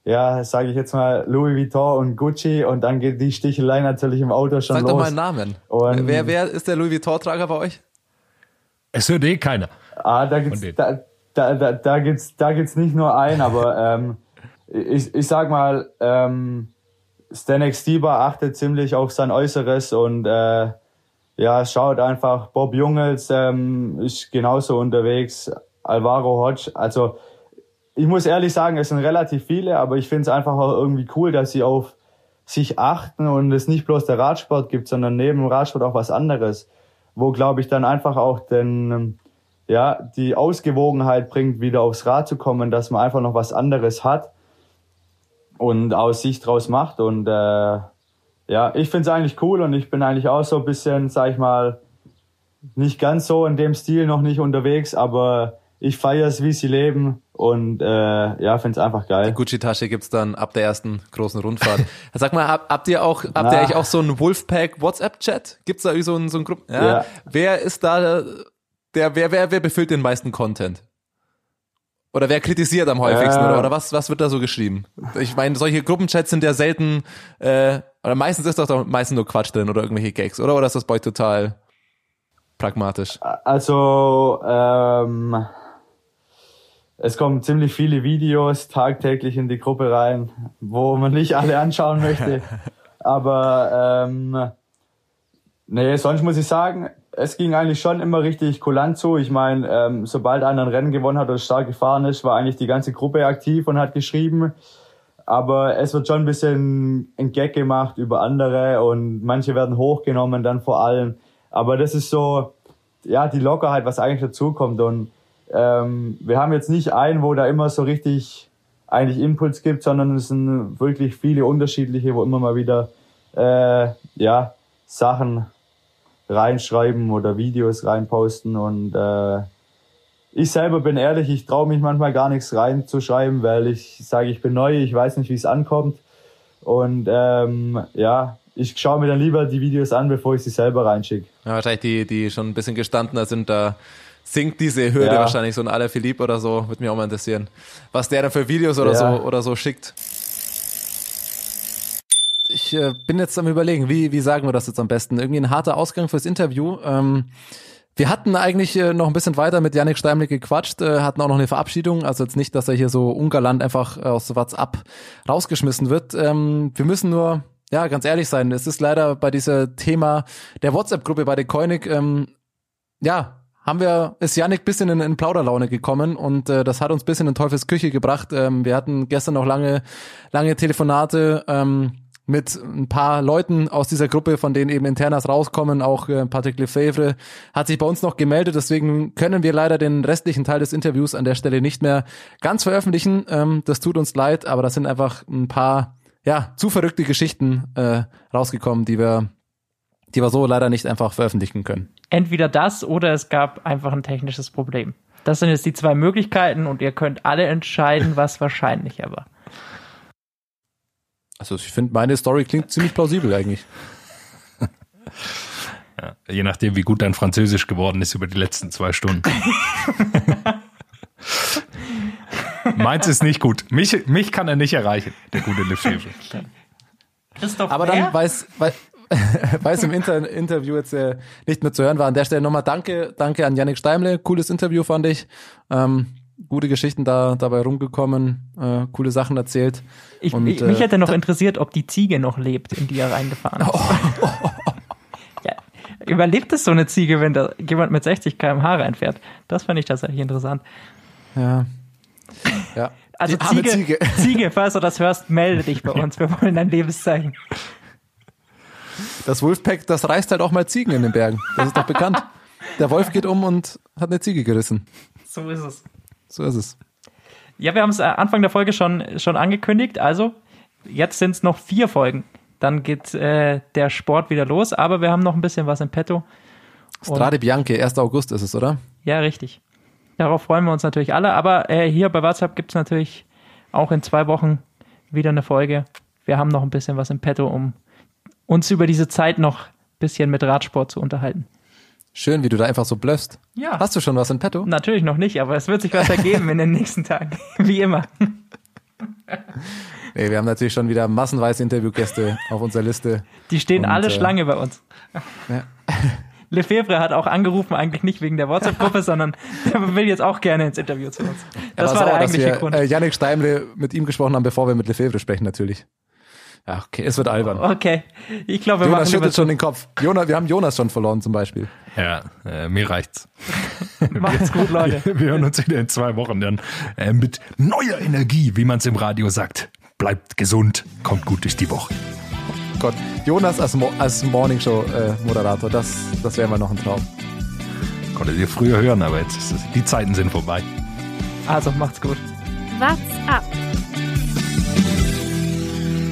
F: ja, sage ich jetzt mal Louis Vuitton und Gucci und dann geht die Stichelei natürlich im Auto schon
D: Sag
F: los.
D: doch mal einen Namen.
F: Und-
D: wer, wer ist der Louis Vuitton-Trager bei euch?
E: Es hört eh keiner.
F: Ah, da gibt's,
E: denen.
F: da, da, da, da gibt's, da gibt's nicht nur einen, aber ähm, ich, ich sag mal, ähm, Stanek Stieber achtet ziemlich auf sein Äußeres und äh, ja, schaut einfach. Bob Jungels ähm, ist genauso unterwegs. Alvaro Hodge, also ich muss ehrlich sagen, es sind relativ viele, aber ich finde es einfach auch irgendwie cool, dass sie auf sich achten und es nicht bloß der Radsport gibt, sondern neben dem Radsport auch was anderes, wo glaube ich dann einfach auch den ja die Ausgewogenheit bringt, wieder aufs Rad zu kommen, dass man einfach noch was anderes hat und aus sich draus macht und äh, ja, ich finde es eigentlich cool und ich bin eigentlich auch so ein bisschen, sag ich mal, nicht ganz so in dem Stil noch nicht unterwegs, aber ich feiere es, wie sie leben und äh, ja, finde es einfach geil.
D: Gucci-Tasche gibt's dann ab der ersten großen Rundfahrt. Sag mal, hab, habt ihr auch, habt
F: Na.
D: ihr eigentlich auch so einen Wolfpack WhatsApp-Chat? Gibt's da irgendwie so einen, so einen Gruppen? Ja.
F: Ja.
D: Wer ist da der, wer, wer, wer befüllt den meisten Content? Oder wer kritisiert am häufigsten?
F: Äh.
D: Oder, oder was, was wird da so geschrieben? Ich meine, solche Gruppenchats sind ja selten, äh, oder meistens ist doch da meistens nur Quatsch drin oder irgendwelche Gags, oder? Oder ist das bei euch total pragmatisch?
F: Also, ähm, es kommen ziemlich viele Videos tagtäglich in die Gruppe rein, wo man nicht alle anschauen möchte. Aber ähm, nee, sonst muss ich sagen, es ging eigentlich schon immer richtig kulant zu. Ich meine, ähm, sobald einer ein Rennen gewonnen hat oder stark gefahren ist, war eigentlich die ganze Gruppe aktiv und hat geschrieben. Aber es wird schon ein bisschen ein Gag gemacht über andere und manche werden hochgenommen dann vor allem. Aber das ist so, ja, die Lockerheit, was eigentlich dazukommt. Und ähm, wir haben jetzt nicht einen, wo da immer so richtig eigentlich Impuls gibt, sondern es sind wirklich viele unterschiedliche, wo immer mal wieder äh, ja, Sachen reinschreiben oder Videos reinposten. Und äh, ich selber bin ehrlich, ich traue mich manchmal gar nichts reinzuschreiben, weil ich sage, ich bin neu, ich weiß nicht, wie es ankommt. Und ähm, ja, ich schaue mir dann lieber die Videos an, bevor ich sie selber reinschicke.
D: Ja, wahrscheinlich die, die schon ein bisschen gestandener sind, da sinkt diese Hürde
F: Ja.
D: wahrscheinlich so ein Alain Philippe oder so, würde mich auch mal interessieren. Was der dann für Videos oder
F: Ja.
D: so oder so schickt. Ich äh, bin jetzt am überlegen, wie, wie sagen wir das jetzt am besten? Irgendwie ein harter Ausgang fürs Interview. Ähm, Wir hatten eigentlich äh, noch ein bisschen weiter mit Yannick Steimle gequatscht, äh, hatten auch noch eine Verabschiedung, also jetzt nicht, dass er hier so ungalant einfach aus WhatsApp rausgeschmissen wird. Ähm, wir müssen nur, ja, ganz ehrlich sein, es ist leider bei dieser Thema der WhatsApp-Gruppe bei der Koenig, ähm, ja, haben wir, ist Yannick bisschen in, in Plauderlaune gekommen und äh, das hat uns bisschen in Teufels Küche gebracht. Ähm, wir hatten gestern noch lange, lange Telefonate. Ähm, mit ein paar Leuten aus dieser Gruppe, von denen eben Internas rauskommen. Auch äh, Patrick Lefebvre hat sich bei uns noch gemeldet. Deswegen können wir leider den restlichen Teil des Interviews an der Stelle nicht mehr ganz veröffentlichen. Ähm, das tut uns leid, aber das sind einfach ein paar ja zu verrückte Geschichten äh, rausgekommen, die wir die wir so leider nicht einfach veröffentlichen können.
C: Entweder das oder es gab einfach ein technisches Problem. Das sind jetzt die zwei Möglichkeiten und ihr könnt alle entscheiden, was wahrscheinlicher war.
D: Also ich finde, meine Story klingt ziemlich plausibel eigentlich.
E: Ja, je nachdem, wie gut dein Französisch geworden ist über die letzten zwei Stunden. Meins ist nicht gut. Mich, mich kann er nicht erreichen, der gute Lefebvre.
C: Christoph
D: Aber dann weiß, weiß, weiß im Inter Interview jetzt äh, nicht mehr zu hören war. An der Stelle nochmal danke, danke an Yannick Steimle. Cooles Interview fand ich. Ähm, gute Geschichten da dabei rumgekommen, äh, coole Sachen erzählt.
C: Ich, und, ich, mich äh, hätte noch interessiert, ob die Ziege noch lebt, in die er reingefahren ist. Oh. ja, überlebt es so eine Ziege, wenn da jemand mit 60 km/h reinfährt? Das fand ich tatsächlich interessant.
D: Ja. Ja.
C: Also Ziege, Ziege. Ziege, falls du das hörst, melde dich bei uns. Wir wollen dein Lebenszeichen.
D: Das Wolfpack, das reißt halt auch mal Ziegen in den Bergen. Das ist doch bekannt. Der Wolf geht um und hat eine Ziege gerissen.
C: So ist es.
D: So ist es.
C: Ja, wir haben es äh, Anfang der Folge schon, schon angekündigt. Also, jetzt sind es noch vier Folgen. Dann geht äh, der Sport wieder los, aber wir haben noch ein bisschen was im Petto.
D: Strade Bianche, 1. August ist es, oder?
C: Ja, richtig. Darauf freuen wir uns natürlich alle. Aber äh, hier bei WhatsApp gibt es natürlich auch in zwei Wochen wieder eine Folge. Wir haben noch ein bisschen was im Petto, um uns über diese Zeit noch ein bisschen mit Radsport zu unterhalten.
D: Schön, wie du da einfach so blöffst.
C: Ja.
D: Hast du schon was in petto?
C: Natürlich noch nicht, aber es wird sich was ergeben in den nächsten Tagen. Wie immer.
D: Nee, wir haben natürlich schon wieder massenweise Interviewgäste auf unserer Liste.
C: Die stehen Und, alle äh, Schlange bei uns. Ja. Lefebvre hat auch angerufen, eigentlich nicht wegen der WhatsApp-Gruppe, sondern er will jetzt auch gerne ins Interview zu uns. Das war, war der eigentliche
D: dass wir,
C: Grund.
D: Äh, Yannick Steimle mit ihm gesprochen haben, bevor wir mit Lefebvre sprechen, natürlich. Okay, es wird albern.
C: Okay, ich glaube,
D: wir Jonas schüttelt schon den Kopf. Jonas, wir haben Jonas schon verloren zum Beispiel.
E: Ja, äh, mir reicht's.
C: Macht's gut, Leute.
E: Wir, wir, hören uns wieder in zwei Wochen dann äh, mit neuer Energie, wie man es im Radio sagt. Bleibt gesund, kommt gut durch die Woche.
D: Gott, Jonas als, Mo als Morningshow-Moderator, äh, das, das wäre mal noch ein Traum.
E: Konntet ihr früher hören, aber jetzt ist es, die Zeiten sind vorbei.
C: Also macht's gut.
A: What's up?